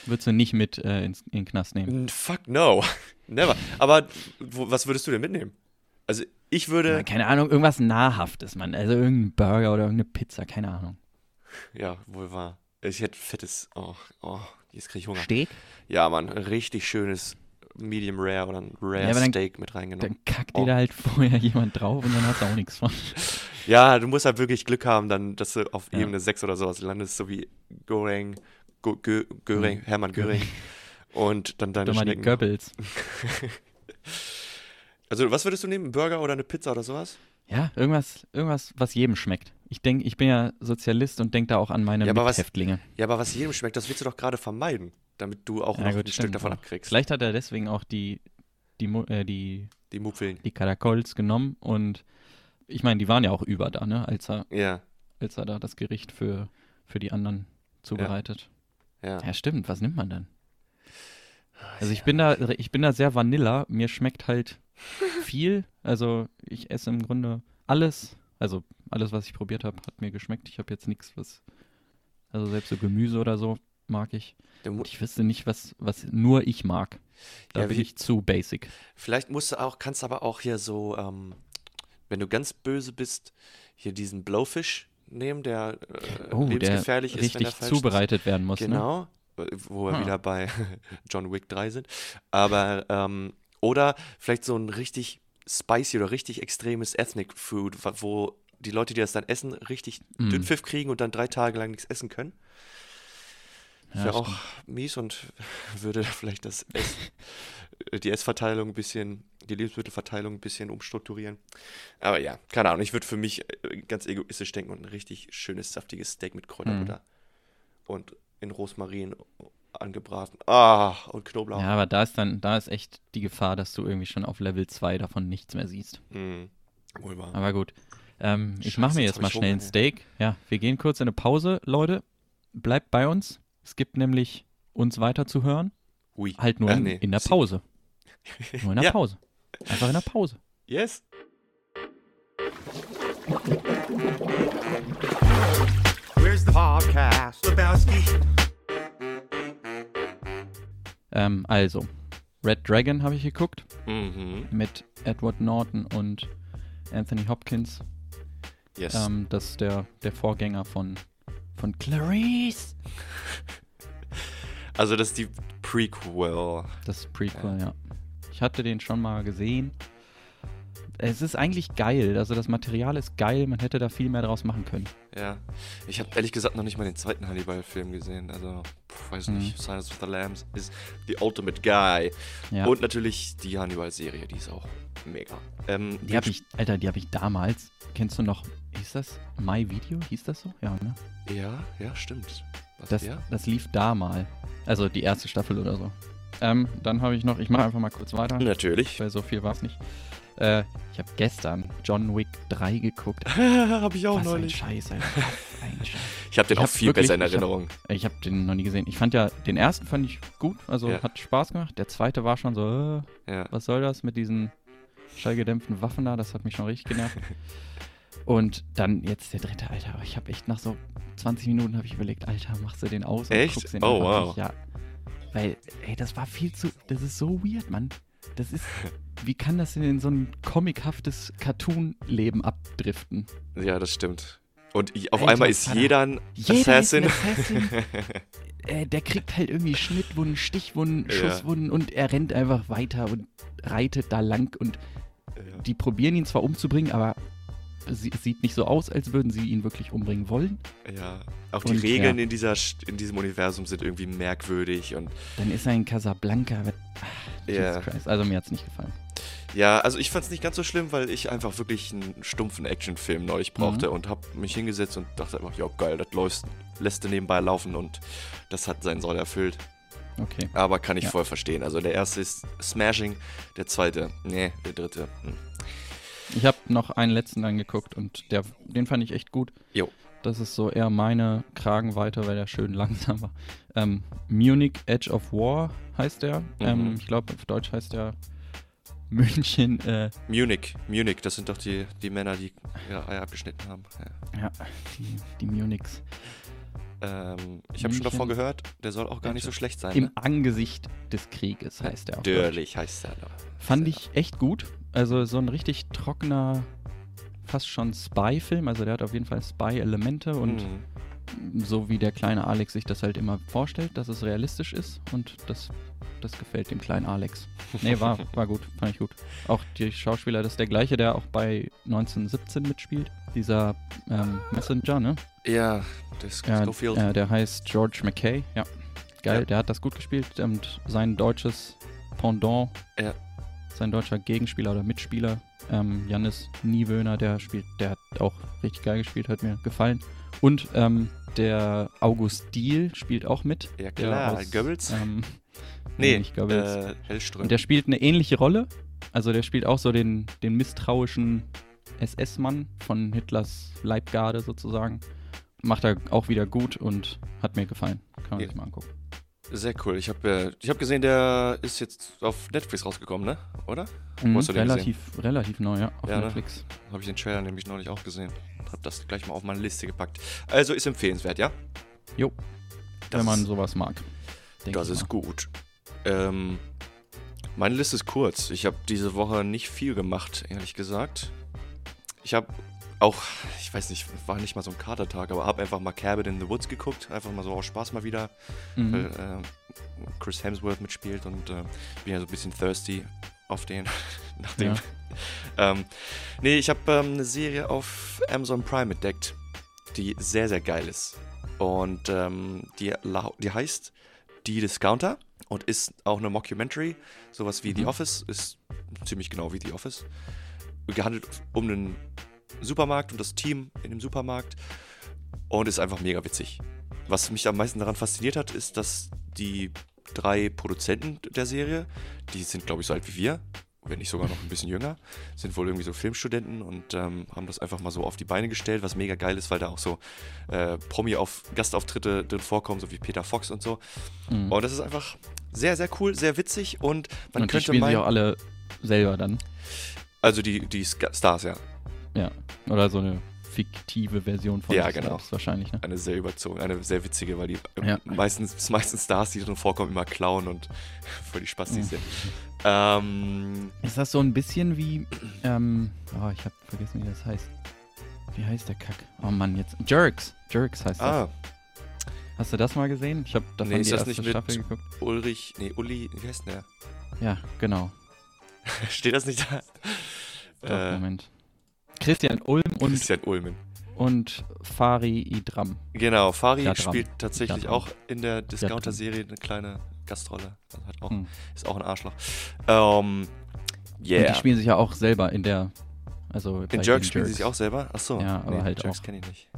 würdest du nicht mit äh, ins, in den Knast nehmen. Fuck no. Never. Aber wo, was würdest du denn mitnehmen? Also ich würde, Ja, keine Ahnung, irgendwas Nahrhaftes, Mann. Also irgendein Burger oder irgendeine Pizza, keine Ahnung. ja, wohl wahr. Ich hätte fettes, oh, oh, jetzt krieg ich Hunger. Steak? Ja, Mann, richtig schönes Medium Rare oder ein Rare Ja, dann- Steak mit reingenommen. Dann kackt Oh. dir da halt vorher jemand drauf und dann hast du auch nichts von. Ja, du musst halt wirklich Glück haben, dann, dass du auf Ja. Ebene 6 oder sowas landest, so wie Goreng, Go, Gö, Göring, Hermann Göring. Und dann deine mal die Schnecken. Goebbels. Also, was würdest du nehmen? Ein Burger oder eine Pizza oder sowas? Ja, irgendwas, irgendwas, was jedem schmeckt. Ich denke, ich bin ja Sozialist und denke da auch an meine Ja, was- Mithäftlinge. Ja, aber was jedem schmeckt, das willst du doch gerade vermeiden, damit du auch Ja, noch gut, ein Stück davon auch. abkriegst. Vielleicht hat er deswegen auch die, die, äh, die, Die Mupfeln. die Caracols genommen und ich meine, die waren ja auch über da, ne, als er, Ja, als er da das Gericht für, für die anderen zubereitet. ja. Ja. stimmt, was nimmt man dann? Also ich bin da, ich bin da sehr Vanilla. Mir schmeckt halt viel. Also ich esse im Grunde alles. Also alles, was ich probiert habe, hat mir geschmeckt. Ich habe jetzt nichts, was, also selbst so Gemüse oder so mag ich. Der Und ich wüsste nicht, was, was nur ich mag. Da Ja, bin ich zu basic. Vielleicht musst du auch, kannst aber auch hier so, ähm, wenn du ganz böse bist, hier diesen Blowfish nehmen, der äh, Oh, der lebensgefährlich ist, wenn er richtig falsch ist. zubereitet werden muss. Ne? Genau, äh, wo wir Ah. wieder bei John Wick 3 sind. Aber, ähm, oder vielleicht so ein richtig spicy oder richtig extremes Ethnic Food, wo die Leute, die das dann essen, richtig Mm. Dünnpfiff kriegen und dann drei Tage lang nichts essen können. Ja, Wäre auch mies und würde vielleicht das Ess, äh, die Essverteilung ein bisschen, die Lebensmittelverteilung ein bisschen umstrukturieren. Aber ja, keine Ahnung, ich würde für mich äh, ganz egoistisch denken und ein richtig schönes, saftiges Steak mit Kräuterbutter und in Rosmarin angebraten. Ah, und Knoblauch. Ja, aber da ist dann, da ist echt die Gefahr, dass du irgendwie schon auf Level 2 davon nichts mehr siehst. Mm, wohl wahr. Aber gut. Ähm, ich mache mir jetzt jetzt mal schnell ein. Steak. Ja, wir gehen kurz in eine Pause, Leute. Bleibt bei uns. Es gibt nämlich uns weiter zu hören. Ui. Halt nur Ach in, nee, in der Pause. Nur in der Ja. Pause. Einfach in der Pause. Yes. Where's the podcast? Lebowski. Ähm, also, Red Dragon habe ich geguckt Mhm. mit Edward Norton und Anthony Hopkins. Yes. Ähm, das ist der, der Vorgänger von, von Clarice. also das ist die Prequel. Das Prequel, ja. Ich hatte den schon mal gesehen. Es ist eigentlich geil. Also das Material ist geil. Man hätte da viel mehr draus machen können. Ja. Ich habe ehrlich gesagt noch nicht mal den zweiten Hannibal-Film gesehen. Also, pf, weiß Mhm. nicht. Silence of the Lambs ist the ultimate guy. Ja. Und natürlich die Hannibal-Serie, die ist auch mega. Ähm, die habe ich, Alter, die habe ich damals. Kennst du noch, hieß das My Video? Hieß das so? Ja, ne? Ja, ja, stimmt. Was, Das, ja? das lief da mal. Also die erste Staffel oder so. Ähm, dann habe ich noch, ich mache einfach mal kurz weiter, Natürlich. weil so viel war es nicht. Äh, ich habe gestern John Wick 3 geguckt. habe ich auch Was ein neulich. Scheiß, Alter. Was ein Scheiß. Ich habe den Ich auch hab viel wirklich- besser in hab- Erinnerung. Ich habe den noch nie gesehen. Ich fand ja, den ersten fand ich gut, also Ja. hat Spaß gemacht. Der zweite war schon so, äh, Ja. was soll das mit diesen schallgedämpften Waffen da? Das hat mich schon richtig genervt. Und dann jetzt der dritte, Alter. aber Ich habe echt nach so 20 Minuten habe ich überlegt, Alter, machst du den aus und Echt? guckst den Oh, wow. nicht. Ja. Weil, ey, das war viel zu, das ist so weird, Mann. Das ist, wie kann das denn in so ein comichaftes Cartoon-Leben abdriften? ja, das stimmt. Und auf Alter, einmal ist jeder ein Jeder Assassin. ist ein Assassin. äh, der kriegt halt irgendwie Schnittwunden, Stichwunden, Ja. Schusswunden und er rennt einfach weiter und reitet da lang und Ja. die probieren ihn zwar umzubringen, aber sie, es sieht nicht so aus, als würden sie ihn wirklich umbringen wollen. Ja, auch die Und, Regeln ja. in, dieser, in diesem Universum sind irgendwie merkwürdig und Dann ist er in Casablanca. Ach, Christ. Also mir hat's nicht gefallen. ja, also ich fand es nicht ganz so schlimm, weil ich einfach wirklich einen stumpfen Actionfilm neulich brauchte und habe mich hingesetzt und dachte einfach, ja geil, das läuft, lässt du nebenbei laufen und das hat seinen Soll erfüllt. Okay. Aber kann ich Ja. voll verstehen. Also der erste ist Smashing, der zweite, nee, der dritte. Hm. Noch einen letzten angeguckt und der, den fand ich echt gut. Jo. Das ist so eher meine Kragenweite, weil der schön langsam war. Ähm, Munich Edge of War heißt der. Ähm, Mhm. ich glaube, auf Deutsch heißt der München. Äh, Munich, Munich, das sind doch die, die Männer, die ihre Eier abgeschnitten haben. Ja. ja, die, die Munichs. Ähm, ich habe schon davon gehört, der soll auch gar nicht so schlecht sein. Im Ne? Angesicht des Krieges heißt der Deutsch. Dörlich heißt der. Fand ich echt gut. Also so ein richtig trockener, fast schon Spy-Film. Also der hat auf jeden Fall Spy-Elemente und Mhm. so wie der kleine Alex sich das halt immer vorstellt, dass es realistisch ist und das, das gefällt dem kleinen Alex. Nee, war, war gut, fand ich gut. Auch die Schauspieler, das ist der gleiche, der auch bei 1917 mitspielt. Dieser ähm, Messenger, ne? Ja, das Ja, Schofield. äh, der heißt George McKay, ja. Geil, Ja. der hat das gut gespielt und sein deutsches Pendant Ja. Sein deutscher Gegenspieler oder Mitspieler, ähm, Jannis Niewöhner, der spielt, der hat auch richtig geil gespielt, hat mir gefallen. Und ähm, der August Diel spielt auch mit. Ja, klar, aus, Goebbels? Ähm, Nee, nicht Goebbels. äh, Hellström. Und der spielt eine ähnliche Rolle. Also der spielt auch so den, den misstrauischen SS-Mann von Hitlers Leibgarde sozusagen. Macht er auch wieder gut und hat mir gefallen. Kann man Ja. sich mal angucken. Sehr cool. Ich habe äh, ich hab gesehen, der ist jetzt auf Netflix rausgekommen, ne? Oder? Mhm, du den relativ, relativ neu, ja, auf Ja, ne? Netflix. Habe ich den Trailer nämlich neulich auch gesehen. Hab das gleich mal auf meine Liste gepackt. Also ist empfehlenswert, ja? Jo, Das wenn man sowas mag. Das ist mal. gut. Ähm, meine Liste ist kurz. Ich habe diese Woche nicht viel gemacht, ehrlich gesagt. Ich habe auch, ich weiß nicht, war nicht mal so ein Katertag, aber habe einfach mal Cabin in the Woods geguckt. Einfach mal so aus Spaß mal wieder, Mhm. weil äh, Chris Hemsworth mitspielt und äh, bin ja so ein bisschen thirsty auf den. nach dem. ähm, nee, ich habe ähm, eine Serie auf Amazon Prime entdeckt, die sehr, sehr geil ist. Und ähm, die, die heißt Die Discounter und ist auch eine Mockumentary. Sowas wie The Mhm. Office ist ziemlich genau wie The Office. Gehandelt um einen Supermarkt und das Team in dem Supermarkt. Und ist einfach mega witzig. Was mich am meisten daran fasziniert hat, ist, dass die drei Produzenten der Serie, die sind, glaube ich, so alt wie wir, wenn nicht sogar noch ein bisschen jünger, sind wohl irgendwie so Filmstudenten und ähm, haben das einfach mal so auf die Beine gestellt, was mega geil ist, weil da auch so äh, Promi-Gastauftritte drin vorkommen, so wie Peter Fox und so. Mhm. Und das ist einfach sehr, sehr cool, sehr witzig und man und die könnte spielen sich meinen, auch alle selber dann. also die, die Stars, ja, Ja. Oder so eine fiktive Version von Ja, genau. selbst wahrscheinlich, ne? eine sehr überzogen, eine sehr witzige, weil die ähm, Ja. meistens, meistens Stars, die drin vorkommen, immer klauen und voll die Spastis Ja. sind. Ähm, Ist das so ein bisschen wie, ähm, oh, ich habe vergessen, wie das heißt. Wie heißt der Kack? Oh Mann, jetzt. Jerks. Jerks heißt das. ah, Hast du das mal gesehen? Ich habe davon Nee, die das erste nicht mit- Staffel geguckt. Ulrich, nee, Uli, wie heißt denn Ja, genau. der? Steht das nicht da? Doch, Äh, Moment. Christian Ulm und, Christian Ulmen. und Fari Idram. Genau, Fari Ja, dran. spielt tatsächlich Ja, dran. auch in der Discounter-Serie eine kleine Gastrolle. Also hat auch, Hm. Ist auch ein Arschloch. Ähm, Und yeah. die spielen sich ja auch selber in der, also den Jerks spielen sie sich auch selber? Achso. Ja, aber halt Jerks auch. kenne ich nicht.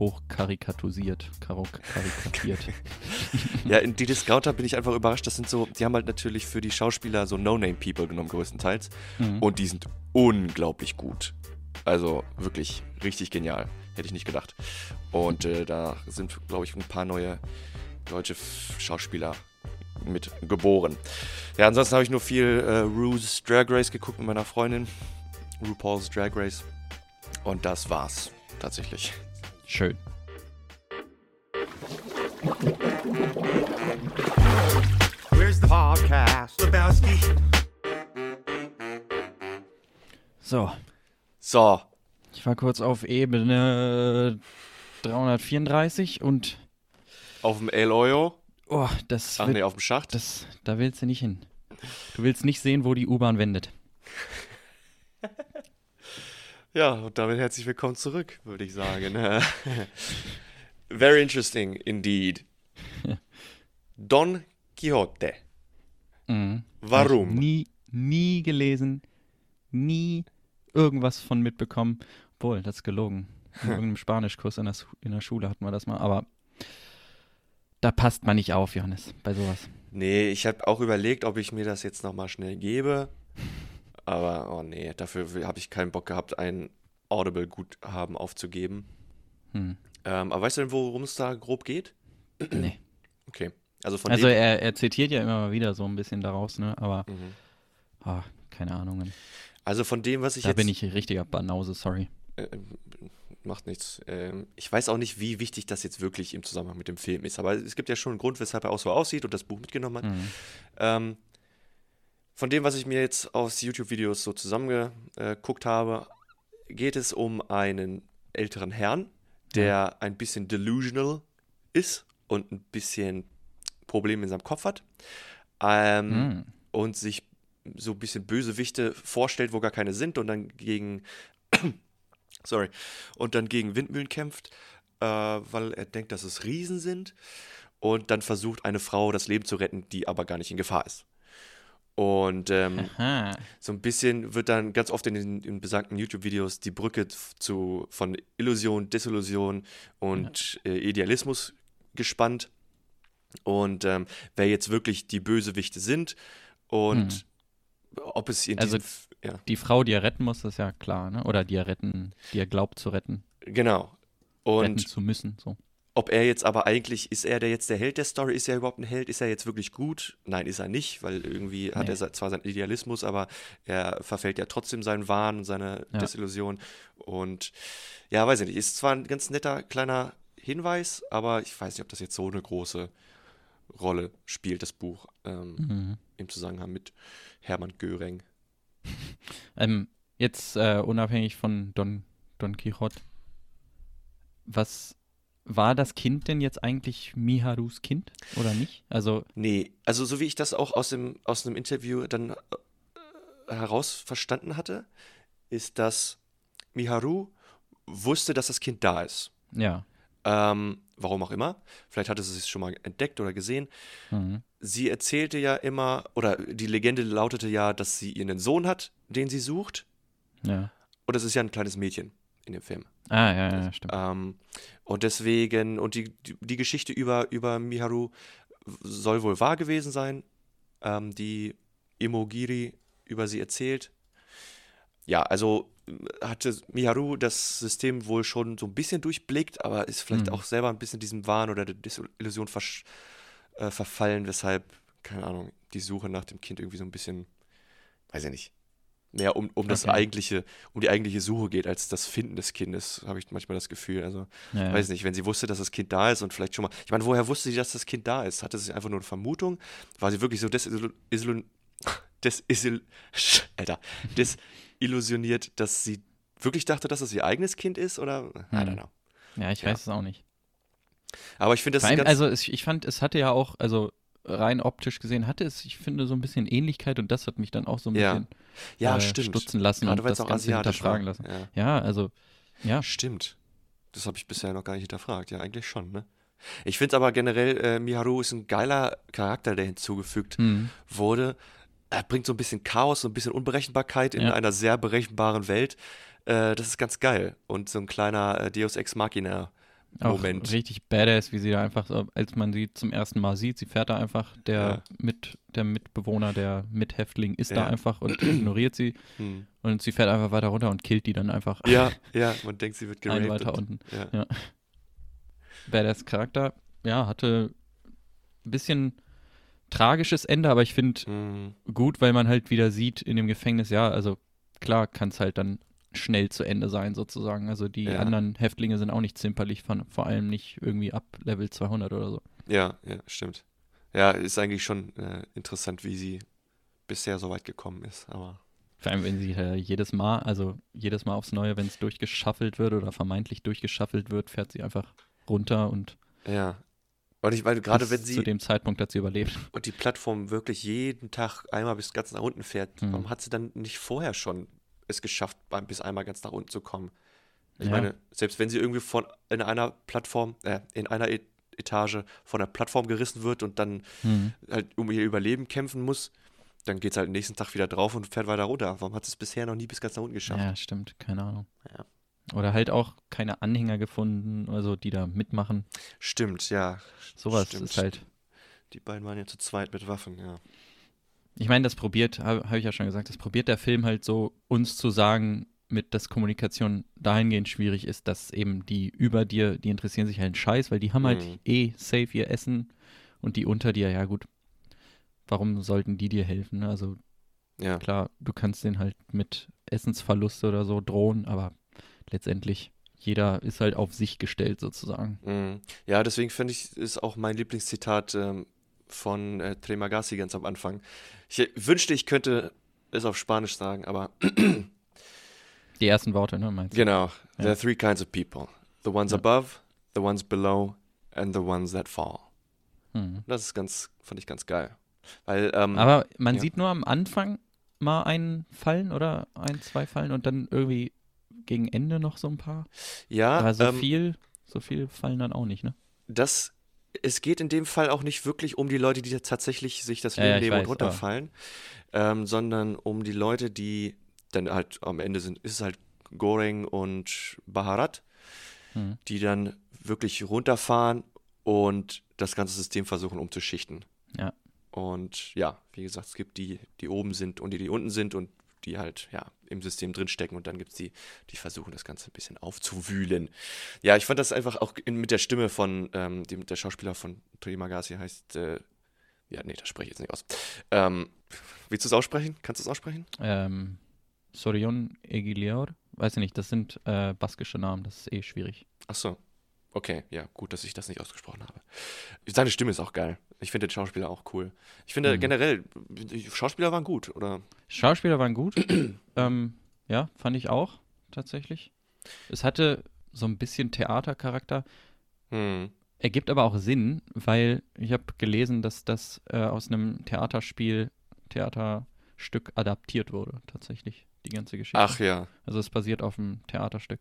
hochkarikaturisiert, karo karikatiert. Ja, in die Discounter bin ich einfach überrascht. Das sind so, die haben halt natürlich für die Schauspieler so No-Name-People genommen, größtenteils. Mhm. Und die sind unglaublich gut. Also wirklich richtig genial. Hätte ich nicht gedacht. Und äh, da sind, glaube ich, ein paar neue deutsche Schauspieler mit geboren. Ja, ansonsten habe ich nur viel äh, Ru's Drag Race geguckt mit meiner Freundin. RuPaul's Drag Race. Und das war's tatsächlich. Schön. Where's the podcast? Lebowski. So, So, ich war kurz auf Ebene 334 und auf dem El Oyo. oh, das, Ach wird, nee, auf dem Schacht. das da willst du nicht hin. Du willst nicht sehen, wo die U-Bahn wendet. Ja, und damit herzlich willkommen zurück, würde ich sagen. Very interesting indeed. Don Quixote. Mhm. Warum? Nie, nie gelesen, nie irgendwas von mitbekommen. Obwohl, das ist gelogen. In irgendeinem Spanischkurs in der, in der Schule hatten wir das mal, aber da passt man nicht auf, Johannes, bei sowas. Nee, ich habe auch überlegt, ob ich mir das jetzt nochmal schnell gebe. Aber, oh nee, dafür habe ich keinen Bock gehabt, ein Audible-Guthaben aufzugeben. Hm. Ähm, aber weißt du denn, worum es da grob geht? Nee. Okay. Also von Also er, er zitiert ja immer mal wieder so ein bisschen daraus, ne? Aber Mhm. ah, keine Ahnung. Also von dem, was ich Da jetzt. bin ich richtiger Banause, sorry. äh, macht nichts. Ähm, ich weiß auch nicht, wie wichtig das jetzt wirklich im Zusammenhang mit dem Film ist. Aber es gibt ja schon einen Grund, weshalb er auch so aussieht und das Buch mitgenommen hat. Mhm. Ähm, von dem, was ich mir jetzt aus YouTube-Videos so zusammengeguckt habe, geht es um einen älteren Herrn, der ein bisschen delusional ist und ein bisschen Probleme in seinem Kopf hat. Ähm, Mhm. und sich so ein bisschen Bösewichte vorstellt, wo gar keine sind und dann gegen sorry und dann gegen Windmühlen kämpft, äh, weil er denkt, dass es Riesen sind und dann versucht eine Frau das Leben zu retten, die aber gar nicht in Gefahr ist. Und ähm, so ein bisschen wird dann ganz oft in den in besagten YouTube-Videos die Brücke zu, von Illusion, Desillusion und äh, Idealismus gespannt. Und ähm, wer jetzt wirklich die Bösewichte sind und ob es in Also- F- ja, Die Frau, die er retten muss, ist ja klar, ne? Oder die er retten, die er glaubt zu retten, genau. retten Und zu müssen. So. ob er jetzt aber eigentlich, ist er der jetzt der Held der Story? Ist er überhaupt ein Held? Ist er jetzt wirklich gut? Nein, ist er nicht, weil irgendwie hat Nee. er se- zwar seinen Idealismus, aber er verfällt ja trotzdem seinen Wahn und seine Ja. Desillusion. Und ja, weiß ich nicht, ist zwar ein ganz netter kleiner Hinweis, aber ich weiß nicht, ob das jetzt so eine große Rolle spielt, das Buch, ähm, Mhm. im Zusammenhang mit Hermann Göring. Ähm, jetzt äh, unabhängig von Don, Don Quixote, was war das Kind denn jetzt eigentlich Miharus Kind oder nicht? Also, Nee, also so wie ich das auch aus dem aus einem Interview dann äh, heraus verstanden hatte, ist, dass Miharu wusste, dass das Kind da ist. ja. Ähm, warum auch immer. Vielleicht hatte sie es schon mal entdeckt oder gesehen. Mhm. Sie erzählte ja immer, oder die Legende lautete ja, dass sie ihren Sohn hat, den sie sucht. Ja. Und es ist ja ein kleines Mädchen in dem Film. Ah, ja, ja, stimmt. Ähm, und deswegen, und die, die, die Geschichte über, über Miharu soll wohl wahr gewesen sein, ähm, die Imogiri über sie erzählt. Ja, also hatte Miharu das System wohl schon so ein bisschen durchblickt, aber ist vielleicht Mhm. auch selber ein bisschen diesem Wahn oder der versch- äh, verfallen, weshalb, keine Ahnung, die Suche nach dem Kind irgendwie so ein bisschen, weiß ich nicht, mehr um, um das Okay. eigentliche, um die eigentliche Suche geht, als das Finden des Kindes, habe ich manchmal das Gefühl. Also, ja, ja. weiß nicht, wenn sie wusste, dass das Kind da ist und vielleicht schon mal. Ich meine, woher wusste sie, dass das Kind da ist? Hatte sie einfach nur eine Vermutung? War sie wirklich so desillusioniert, desillusioniert, dass sie wirklich dachte, dass es ihr eigenes Kind ist? Oder? I don't Hm. know. ja, ich ja. weiß es auch nicht. Aber ich finde, das allem, ganz. also es, ich fand, es hatte ja auch, also rein optisch gesehen, hatte es, ich finde, so ein bisschen Ähnlichkeit und das hat mich dann auch so ein Ja. bisschen ja, äh, stimmt. stutzen lassen Gerade und es das auch Ganze asiatisch war. hinterfragen lassen. Ja. Ja, also, ja, Stimmt. Das habe ich bisher noch gar nicht hinterfragt. Ja, eigentlich schon, ne? Ich finde aber generell, äh, Miharu ist ein geiler Charakter, der hinzugefügt hm, wurde. Er bringt so ein bisschen Chaos, so ein bisschen Unberechenbarkeit in Ja. einer sehr berechenbaren Welt. Äh, das ist ganz geil. Und so ein kleiner äh, Deus Ex Machina auch Moment. richtig badass, wie sie da einfach, so, als man sie zum ersten Mal sieht, sie fährt da einfach, der, Ja. mit, der Mitbewohner, der Mithäftling ist da Ja. einfach und ignoriert sie Hm. und sie fährt einfach weiter runter und killt die dann einfach Ja, ja, man denkt, sie wird ein geraped. weiter und, unten. ja. Ja. Badass Charakter, ja, hatte ein bisschen tragisches Ende, aber ich finde Hm. gut, weil man halt wieder sieht in dem Gefängnis, ja, also klar kann es halt dann schnell zu Ende sein sozusagen. Also die Ja. anderen Häftlinge sind auch nicht zimperlich, von, vor allem nicht irgendwie ab Level 200 oder so. ja, ja, stimmt. Ja, ist eigentlich schon äh, interessant, wie sie bisher so weit gekommen ist. Aber Vor allem, wenn sie äh, jedes Mal, also jedes Mal aufs Neue, wenn es durchgeschaffelt wird oder vermeintlich durchgeschaffelt wird, fährt sie einfach runter und ja. Und ich meine, gerade wenn sie zu dem Zeitpunkt hat sie überlebt. und die Plattform wirklich jeden Tag einmal bis ganz nach unten fährt, Hm. warum hat sie dann nicht vorher schon es geschafft, bis einmal ganz nach unten zu kommen? Ich Ja. meine, selbst wenn sie irgendwie von in einer Plattform, äh, in einer E- Etage von der Plattform gerissen wird und dann Hm. halt um ihr Überleben kämpfen muss, dann geht es halt nächsten Tag wieder drauf und fährt weiter runter. Warum hat sie es bisher noch nie bis ganz nach unten geschafft? Ja, stimmt, keine Ahnung. Ja. Oder halt auch keine Anhänger gefunden, also die da mitmachen. Stimmt, ja. Sowas Stimmt. ist halt. Die beiden waren ja zu zweit mit Waffen, ja. Ich meine, das probiert, habe hab ich ja schon gesagt, das probiert der Film halt so, uns zu sagen, mit dass Kommunikation dahingehend schwierig ist, dass eben die über dir, die interessieren sich halt einen Scheiß, weil die haben halt Mhm. eh safe ihr Essen und die unter dir, ja gut, warum sollten die dir helfen? Also Ja. klar, du kannst denen halt mit Essensverluste oder so drohen, aber letztendlich jeder ist halt auf sich gestellt sozusagen. Mhm. Ja, deswegen finde ich, ist auch mein Lieblingszitat ähm, von äh, Tremagasi ganz am Anfang. Ich wünschte, ich könnte es auf Spanisch sagen, aber Die ersten Worte, ne, meinst du? genau. There Ja. are three kinds of people. The ones Ja. above, the ones below and the ones that fall. Mhm. Das ist ganz, fand ich ganz geil. Weil, ähm, Aber man ja. sieht nur am Anfang mal einen fallen oder ein, zwei fallen und dann irgendwie gegen Ende noch so ein paar. ja, Aber so ähm, viel, so viel fallen dann auch nicht, ne? das es geht in dem Fall auch nicht wirklich um die Leute, die tatsächlich sich das Ja, Leben ja, ich nehmen und runterfallen, ähm, sondern um die Leute, die dann halt am Ende sind, ist es halt Goreng und Baharat, Mhm. die dann wirklich runterfahren und das ganze System versuchen umzuschichten. Ja. Und ja, wie gesagt, es gibt die, die oben sind und die, die unten sind und die halt ja im System drinstecken und dann gibt es die, die versuchen das Ganze ein bisschen aufzuwühlen. Ja, ich fand das einfach auch in, mit der Stimme von ähm, dem, der Schauspieler von Tori Magasi heißt, äh, ja, nee, das spreche ich jetzt nicht aus. Ähm, willst du es aussprechen? Kannst du es aussprechen? Ähm, Sorion Eguilior, weiß ich nicht, das sind äh, baskische Namen, das ist eh schwierig. Ach so. Okay, ja, gut, dass ich das nicht ausgesprochen habe. Seine Stimme ist auch geil. Ich finde den Schauspieler auch cool. Ich finde Mhm. generell, Schauspieler waren gut, oder? Schauspieler waren gut. ähm, ja, fand ich auch, tatsächlich. Es hatte so ein bisschen Theatercharakter, Hm. ergibt aber auch Sinn, weil ich habe gelesen, dass das äh, aus einem Theaterspiel, Theaterstück adaptiert wurde, tatsächlich, die ganze Geschichte. Ach ja. Also es basiert auf einem Theaterstück.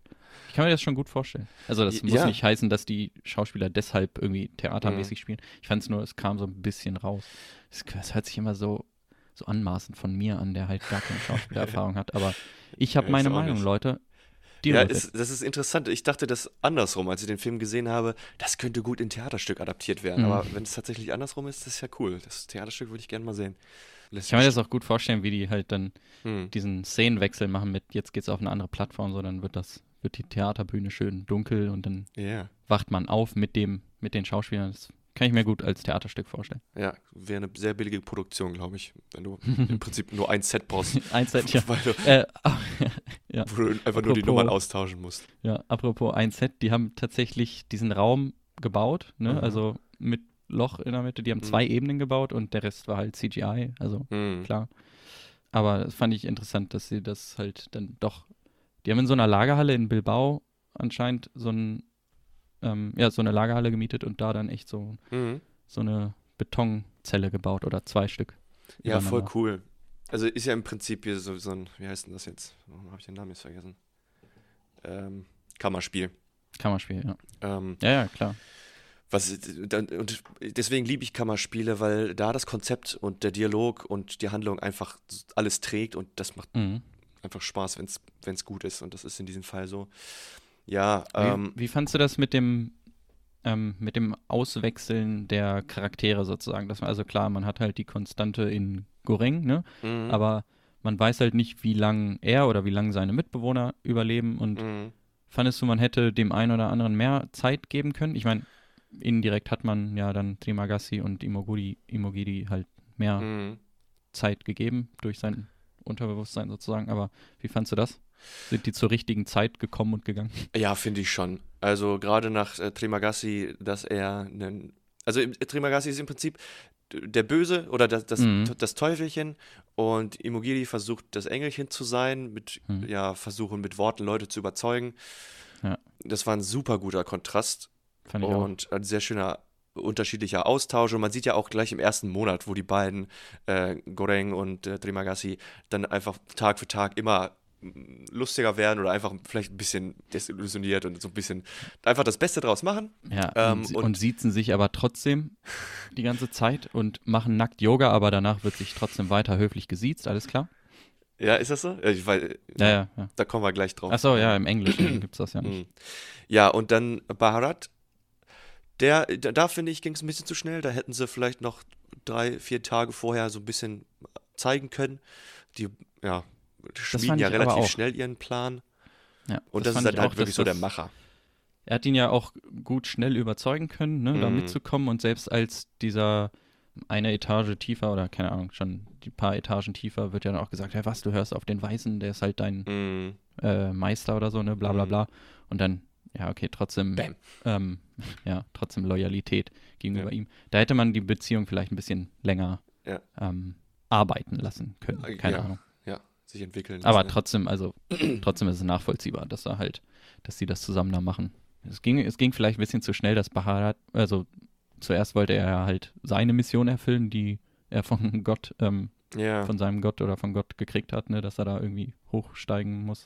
Ich kann mir das schon gut vorstellen. Also das Ja. muss nicht heißen, dass die Schauspieler deshalb irgendwie theatermäßig Mhm. spielen. Ich fand es nur, es kam so ein bisschen raus. Es, es hört sich immer so, so anmaßend von mir an, der halt gar keine Schauspielerfahrung hat. Aber ich habe Ja, meine Meinung, nicht. Leute. Ja, ist, das ist interessant. Ich dachte das andersrum, als ich den Film gesehen habe. Das könnte gut in Theaterstück adaptiert werden. Mhm. Aber wenn es tatsächlich andersrum ist, das ist ja cool. Das Theaterstück würde ich gerne mal sehen. Lässt Ich kann mir das auch gut vorstellen, wie die halt dann Hm. diesen Szenenwechsel machen mit, jetzt geht's auf eine andere Plattform, so dann wird das, wird die Theaterbühne schön dunkel und dann Ja, wacht man auf mit dem, mit den Schauspielern. Das kann ich mir gut als Theaterstück vorstellen. ja, wäre eine sehr billige Produktion, glaube ich. Wenn du im Prinzip nur ein Set brauchst. Ein Set, ja. Weil du, Äh, ja. wo du einfach nur die Apropos- Nummern austauschen musst. Ja, apropos ein Set, die haben tatsächlich diesen Raum gebaut, ne? Mhm. Also mit Loch in der Mitte. Die haben zwei Ebenen gebaut und der Rest war halt CGI, also Hm. klar. Aber das fand ich interessant, dass sie das halt dann doch. Die haben in so einer Lagerhalle in Bilbao anscheinend so ein, ähm, ja, so eine Lagerhalle gemietet und da dann echt so, Mhm. so eine Betonzelle gebaut oder zwei Stück. Ja, voll cool. Also ist ja im Prinzip hier so, so ein, wie heißt denn das jetzt? Warum habe ich den Namen jetzt vergessen? Ähm, Kammerspiel. Kammerspiel, ja. Ähm, Ja, ja, klar. Was, und deswegen liebe ich Kammerspiele, weil da das Konzept und der Dialog und die Handlung einfach alles trägt und das macht Mhm. einfach Spaß, wenn es gut ist. Und das ist in diesem Fall so. Ja, ähm, wie, wie fandst du das mit dem, ähm, mit dem Auswechseln der Charaktere sozusagen? Das war also klar, man hat halt die Konstante in Goreng, ne? mhm, Aber man weiß halt nicht, wie lang er oder wie lang seine Mitbewohner überleben. Und mhm. fandest du, man hätte dem einen oder anderen mehr Zeit geben können? Ich meine, indirekt hat man ja dann Trimagassi und Imoguri, Imogiri halt mehr Mhm. Zeit gegeben durch sein Unterbewusstsein sozusagen. Aber wie fandst du das? Sind die zur richtigen Zeit gekommen und gegangen? Ja, finde ich schon. Also gerade nach äh, Trimagassi, dass er einen. Also im- Trimagassi ist im Prinzip der Böse oder das, das, Mhm. das Teufelchen und Imogiri versucht das Engelchen zu sein, mit Mhm. ja, versuchen mit Worten Leute zu überzeugen. Ja. Das war ein super guter Kontrast Fand ich auch. und ein sehr schöner unterschiedlicher Austausch und man sieht ja auch gleich im ersten Monat, wo die beiden äh, Goreng und äh, Trimagassi dann einfach Tag für Tag immer mm, lustiger werden oder einfach vielleicht ein bisschen desillusioniert und so ein bisschen einfach das Beste draus machen. Ja, Ähm, und, und- und siezen sich aber trotzdem die ganze Zeit und machen nackt Yoga, aber danach wird sich trotzdem weiter höflich gesiezt, alles klar? Ja, ist das so? Ich weiß, Ja, ja, ja. Da kommen wir gleich drauf. Achso, ja, im Englischen gibt es das ja nicht. Mhm. Ja, und dann Baharat, der, da, da finde ich, ging es ein bisschen zu schnell. Da hätten sie vielleicht noch drei, vier Tage vorher so ein bisschen zeigen können. Die, ja, schmieden ja relativ schnell ihren Plan. Ja, Und das, fand ist dann ich halt auch, wirklich so der das- Macher. Er hat ihn ja auch gut schnell überzeugen können, ne, da Mhm. mitzukommen und selbst als dieser eine Etage tiefer oder keine Ahnung, schon die paar Etagen tiefer wird ja dann auch gesagt, ja was, du hörst auf den Weißen, der ist halt dein Mhm. äh, Meister oder so, ne, bla bla Mhm. bla. Und dann, ja, okay, trotzdem, ähm, ja, trotzdem Loyalität gegenüber Ja. ihm. Da hätte man die Beziehung vielleicht ein bisschen länger Ja. ähm, arbeiten lassen können, Äh, keine ja. Ahnung. Ja, sich entwickeln. Aber lassen, ja. trotzdem, also trotzdem ist es nachvollziehbar, dass er halt, dass sie das zusammen da machen. Es ging, es ging vielleicht ein bisschen zu schnell, dass Baharat, also zuerst wollte er ja halt seine Mission erfüllen, die er von Gott, ähm, von seinem Gott oder von Gott gekriegt hat, ne, dass er da irgendwie hochsteigen muss.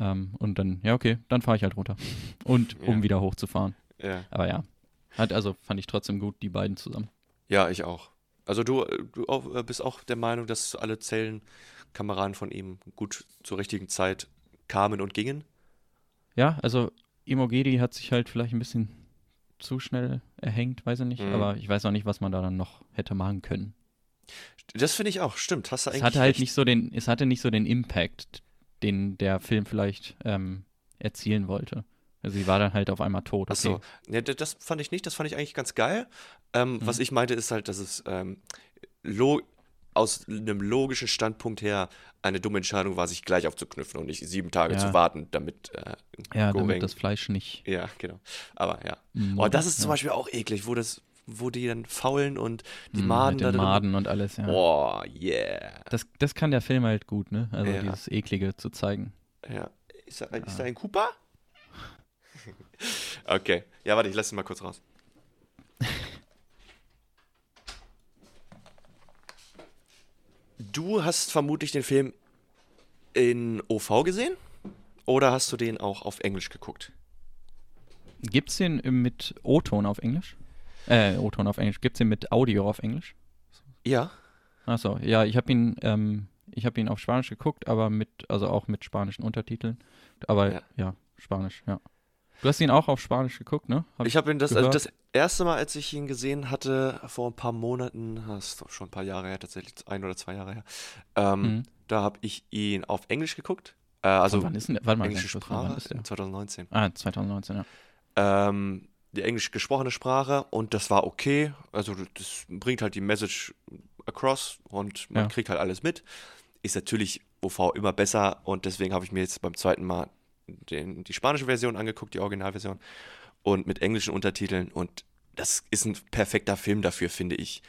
Ähm, und dann, ja, okay, dann fahre ich halt runter. Und um Ja. wieder hochzufahren. ja. Aber ja. Hat also fand ich trotzdem gut, die beiden zusammen. Ja, ich auch. Also du, du auch, äh, bist auch der Meinung, dass alle Zellenkameraden von ihm gut zur richtigen Zeit kamen und gingen? Ja, also Imogedi hat sich halt vielleicht ein bisschen zu schnell erhängt, weiß ich nicht. Mhm. Aber ich weiß auch nicht, was man da dann noch hätte machen können. Das finde ich auch, stimmt. Hast du eigentlich Es hatte halt recht. nicht so den, es hatte nicht so den Impact, den der Film vielleicht ähm, erzielen wollte. Also sie war dann halt auf einmal tot. Okay. ja, d- das fand ich nicht, das fand ich eigentlich ganz geil. Ähm, Was Mhm. ich meinte, ist halt, dass es ähm, lo aus einem logischen Standpunkt her eine dumme Entscheidung war, sich gleich aufzuknüpfen und nicht sieben Tage Ja. zu warten, damit äh, Ja, damit das Fleisch nicht. Ja, genau. Aber ja. Mm, Oh, das ist zum ja. Beispiel auch eklig, wo das, wo die dann faulen und die Mm, Maden mit da den drin. Maden und alles, ja. Oh, yeah. Das, das kann der Film halt gut, ne? Also Ja. dieses Eklige zu zeigen. Ja. Ist da, ist da ein Cooper? okay. Ja, warte, ich lasse ihn mal kurz raus. Du hast vermutlich den Film in OV gesehen? Oder hast du den auch auf Englisch geguckt? Gibt's den mit O-Ton auf Englisch? Äh, O-Ton auf Englisch. Gibt's den mit Audio auf Englisch? Ja. Achso, ja, ich habe ihn, ähm, ich habe ihn auf Spanisch geguckt, aber mit, also auch mit spanischen Untertiteln. Aber Ja. ja, Spanisch, ja. Du hast ihn auch auf Spanisch geguckt, ne? Hab Ich habe ihn das, also das erste Mal, als ich ihn gesehen hatte, vor ein paar Monaten, das ist schon ein paar Jahre her, tatsächlich ein oder zwei Jahre her, ähm, Mhm. da habe ich ihn auf Englisch geguckt. Äh, also wann ist denn der? Warte mal, englische Sprache, ist der? 2019. Ah, 2019, ja. Ähm, die englisch gesprochene Sprache und das war okay. Also das bringt halt die Message across und man Ja. kriegt halt alles mit. Ist natürlich OV immer besser und deswegen habe ich mir jetzt beim zweiten Mal den, die spanische Version angeguckt, die Originalversion und mit englischen Untertiteln und das ist ein perfekter Film dafür, finde ich.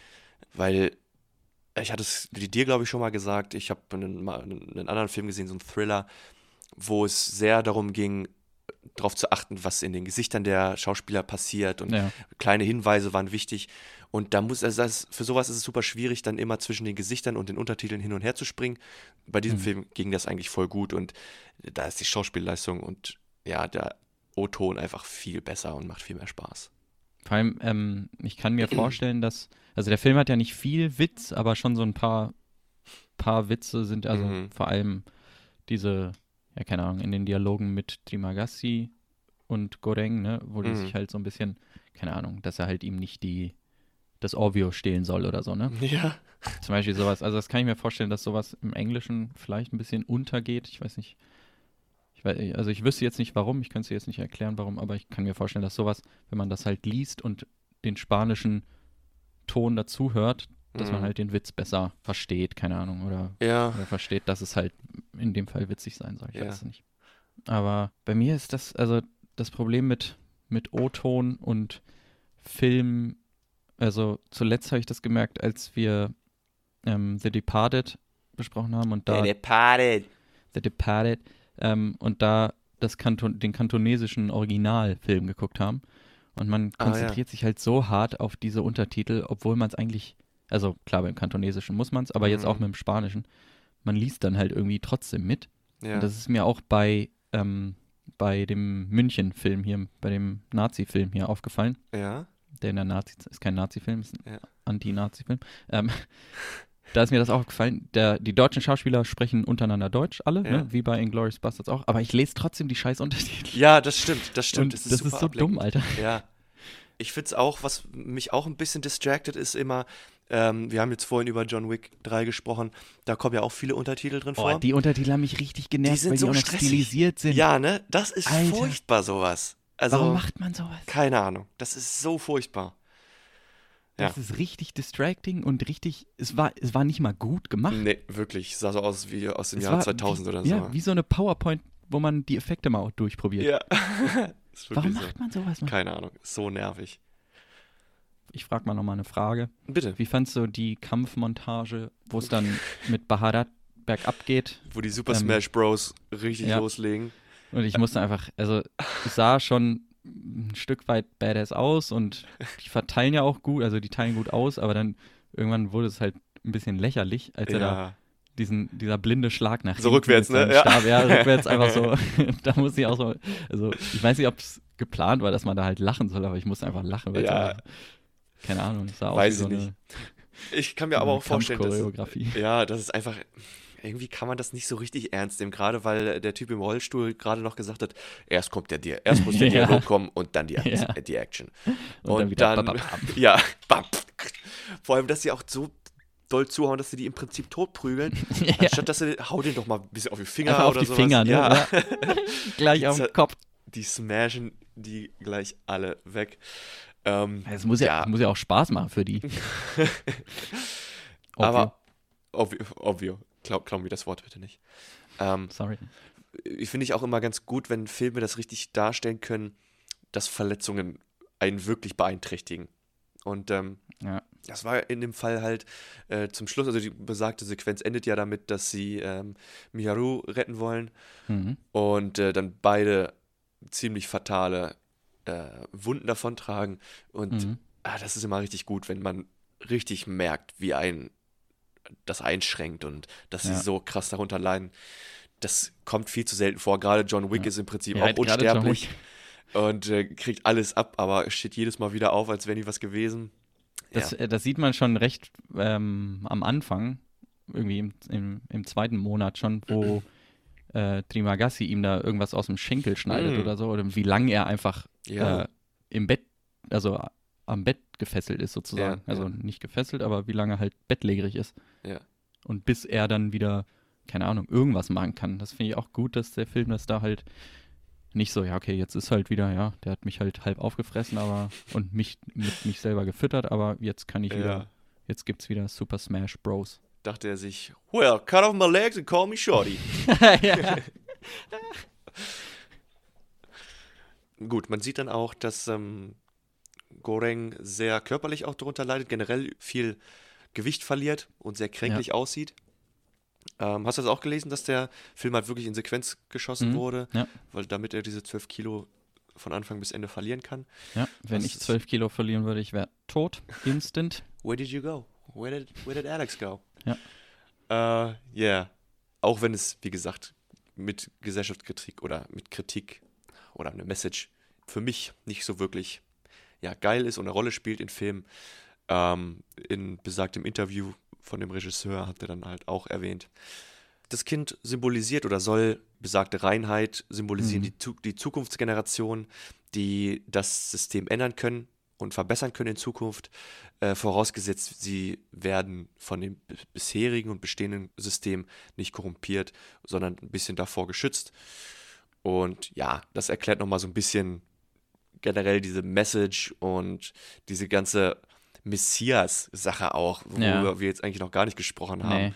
Weil ich hatte es dir, glaube ich, schon mal gesagt, ich habe einen, einen anderen Film gesehen, so einen Thriller, wo es sehr darum ging, darauf zu achten, was in den Gesichtern der Schauspieler passiert und Ja. kleine Hinweise waren wichtig. Und da muss, also das, für sowas ist es super schwierig, dann immer zwischen den Gesichtern und den Untertiteln hin und her zu springen. Bei diesem Mhm. Film ging das eigentlich voll gut und da ist die Schauspielleistung und ja, der O-Ton einfach viel besser und macht viel mehr Spaß. Vor allem, ähm, ich kann mir vorstellen, dass, also der Film hat ja nicht viel Witz, aber schon so ein paar, paar Witze sind, also Mhm. vor allem diese, ja, keine Ahnung, in den Dialogen mit Trimagassi und Goreng, ne, wo die Mhm. sich halt so ein bisschen, keine Ahnung, dass er halt ihm nicht die, das Orvio stehlen soll oder so, ne? Ja. Zum Beispiel sowas, also das kann ich mir vorstellen, dass sowas im Englischen vielleicht ein bisschen untergeht. Ich weiß nicht. Ich weiß, also ich wüsste jetzt nicht warum, ich könnte es jetzt nicht erklären, warum, aber ich kann mir vorstellen, dass sowas, wenn man das halt liest und den spanischen Ton dazu hört, dass man Mhm. halt den Witz besser versteht, keine Ahnung, oder, Ja. oder versteht, dass es halt in dem Fall witzig sein soll. Ich Ja. weiß es nicht. Aber bei mir ist das, also das Problem mit, mit O-Ton und Film, also zuletzt habe ich das gemerkt, als wir ähm, The Departed besprochen haben und da Departed. The Departed ähm, und da das Kanton, den kantonesischen Originalfilm geguckt haben. Und man Ah, ja. konzentriert sich halt so hart auf diese Untertitel, obwohl man es eigentlich, also klar, beim Kantonesischen muss man es, aber jetzt Mhm. auch mit dem Spanischen. Man liest dann halt irgendwie trotzdem mit. Ja. Und das ist mir auch bei, ähm, bei dem München-Film hier, bei dem Nazi-Film hier aufgefallen. ja. Der in der Nazi, ist kein Nazi-Film, ist ein Ja. Anti-Nazi-Film. Ähm, da ist mir das auch gefallen. Der, die deutschen Schauspieler sprechen untereinander Deutsch, alle, Ja. ne? wie bei Inglourious Bastards auch. Aber ich lese trotzdem die scheiß Untertitel. Ja, das stimmt, das stimmt. Und das ist super so dumm, ablenkend. Alter. Ja. Ich finde es auch, was mich auch ein bisschen distracted ist immer, ähm, wir haben jetzt vorhin über John Wick 3 gesprochen, da kommen ja auch viele Untertitel drin vor. Boah, die Untertitel haben mich richtig genervt, sind weil die so auch noch stilisiert sind. ja, ne? Das ist Alter. furchtbar, sowas. Also, Warum macht man sowas? keine Ahnung. Das ist so furchtbar. Ja. Das ist richtig distracting und richtig, es war, es war nicht mal gut gemacht. Nee, wirklich. Sah so aus wie aus dem Es Jahr war 2000 wie, oder so. Ja, wie so eine PowerPoint, wo man die Effekte mal durchprobiert. Ja. Warum so. macht man sowas? Mann? Keine Ahnung. So nervig. Ich frage mal nochmal eine Frage. Bitte. Wie fandst du die Kampfmontage, wo es dann mit Baharat bergab geht? Wo die Super Ähm, Smash Bros. richtig ja. loslegen. Und ich musste einfach, also es sah schon ein Stück weit badass aus und die verteilen ja auch gut, also die teilen gut aus, aber dann irgendwann wurde es halt ein bisschen lächerlich, als er da Ja. diesen, dieser blinde Schlag nach So rückwärts, ne? Ja. Stab, ja, rückwärts einfach so. da muss ich auch so, also ich weiß nicht, ob es geplant war, dass man da halt lachen soll, aber ich musste einfach lachen, weil Ja. es keine Ahnung, sah aus Weiß wie so ich nicht. eine Ich kann mir aber auch vorstellen, dass, ja, das ist einfach, irgendwie kann man das nicht so richtig ernst nehmen, gerade weil der Typ im Rollstuhl gerade noch gesagt hat, erst kommt der Dia erst muss der Ja. Dialog kommen und dann die, Ja. die Action. Und Und, dann dann, bam, bam, bam. ja, bam. vor allem, dass sie auch so doll zuhauen, dass sie die im Prinzip totprügeln, Ja. anstatt dass sie, hau den doch mal ein bisschen auf die Finger Einfach auf oder die sowas. Finger, ne? Ja. Gleich auf den Kopf. die smashen die gleich alle weg. Ähm, Es muss ja, Ja. muss ja auch Spaß machen für die. aber, obvio, obvio. Klau, klau mir das Wort bitte nicht. Ähm, Sorry. ich finde ich auch immer ganz gut, wenn Filme das richtig darstellen können, dass Verletzungen einen wirklich beeinträchtigen. Und ähm, Ja. das war in dem Fall halt äh, zum Schluss, also die besagte Sequenz endet ja damit, dass sie ähm, Miharu retten wollen Mhm. und äh, dann beide ziemlich fatale äh, Wunden davontragen. Und Mhm. ah, das ist immer richtig gut, wenn man richtig merkt, wie ein das einschränkt und dass sie Ja. so krass darunter leiden. Das kommt viel zu selten vor. Gerade John Wick Ja. ist im Prinzip Ja, auch unsterblich und äh, kriegt alles ab, aber steht jedes Mal wieder auf, als wäre nie was gewesen. Das, äh, das sieht man schon recht ähm, am Anfang, irgendwie im, im, im zweiten Monat schon, wo äh, Trimagasi ihm da irgendwas aus dem Schenkel schneidet Mhm. oder so, oder wie lange er einfach Ja. äh, im Bett, also am Bett gefesselt ist sozusagen. Ja, also ja. nicht gefesselt, aber wie lange halt bettlägerig ist. Ja. Und bis er dann wieder, keine Ahnung, irgendwas machen kann. Das finde ich auch gut, dass der Film das da halt nicht so, ja, okay, jetzt ist halt wieder, ja, der hat mich halt halb aufgefressen, aber und mich mit mich selber gefüttert, aber jetzt kann ich wieder, jetzt gibt's wieder Super Smash Bros. Dachte er sich, well, cut off my legs and call me Shorty. ja. Gut, man sieht dann auch, dass ähm, Goreng sehr körperlich auch darunter leidet, generell viel Gewicht verliert und sehr kränklich aussieht. Ähm, hast du das auch gelesen, dass der Film halt wirklich in Sequenz geschossen Mhm, wurde, ja. weil damit er diese 12 Kilo von Anfang bis Ende verlieren kann? ja, wenn Das ich ist- 12 Kilo verlieren würde, ich wäre tot, instant. Where did you go? Where did, where did Alex go? Ja. Äh, yeah. Auch wenn es, wie gesagt, mit Gesellschaftskritik oder mit Kritik oder eine Message für mich nicht so wirklich ja, geil ist und eine Rolle spielt in Filmen. Ähm, in besagtem Interview von dem Regisseur hat er dann halt auch erwähnt. Das Kind symbolisiert oder soll besagte Reinheit symbolisieren, Mhm. die, die Zukunftsgeneration, die das System ändern können und verbessern können in Zukunft, äh, vorausgesetzt, sie werden von dem bisherigen und bestehenden System nicht korrumpiert, sondern ein bisschen davor geschützt. Und ja, das erklärt nochmal so ein bisschen generell diese Message und diese ganze Messias-Sache auch, worüber Ja. wir jetzt eigentlich noch gar nicht gesprochen haben. Nee.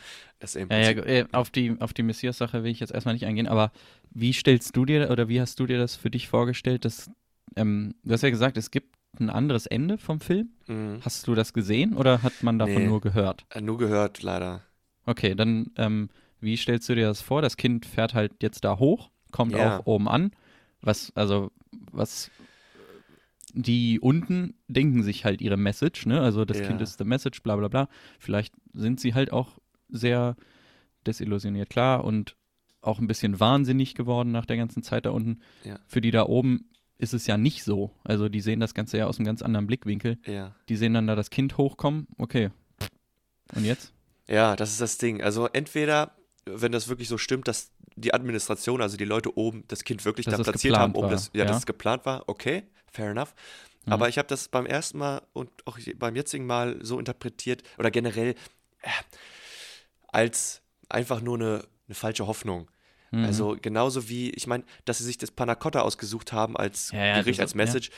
Ja, ja, äh, auf die, auf die Messias-Sache will ich jetzt erstmal nicht eingehen, aber wie stellst du dir oder wie hast du dir das für dich vorgestellt, dass, ähm, du hast ja gesagt, es gibt ein anderes Ende vom Film. Mhm. Hast du das gesehen oder hat man davon Nee. nur gehört? Äh, Nur gehört, leider. Okay, dann ähm, wie stellst du dir das vor? Das Kind fährt halt jetzt da hoch, kommt Ja. auch oben an. Was, also, was die unten denken sich halt ihre Message, ne? Also das Ja. Kind ist the message, bla bla bla. Vielleicht sind sie halt auch sehr desillusioniert, klar, und auch ein bisschen wahnsinnig geworden nach der ganzen Zeit da unten. Ja. Für die da oben ist es ja nicht so. Also die sehen das Ganze ja aus einem ganz anderen Blickwinkel. Ja. Die sehen dann da das Kind hochkommen, okay. Und jetzt? Ja, das ist das Ding. Also entweder, wenn das wirklich so stimmt, dass die Administration, also die Leute oben, das Kind wirklich Dass da platziert haben, um geplant das, war, ja, dass ja. es geplant war, okay, fair enough. Mhm. Aber ich habe das beim ersten Mal und auch beim jetzigen Mal so interpretiert oder generell äh, als einfach nur eine, eine falsche Hoffnung. Mhm. Also genauso wie, ich meine, dass sie sich das Panacotta ausgesucht haben als Ja, ja, Gericht, das- als Message,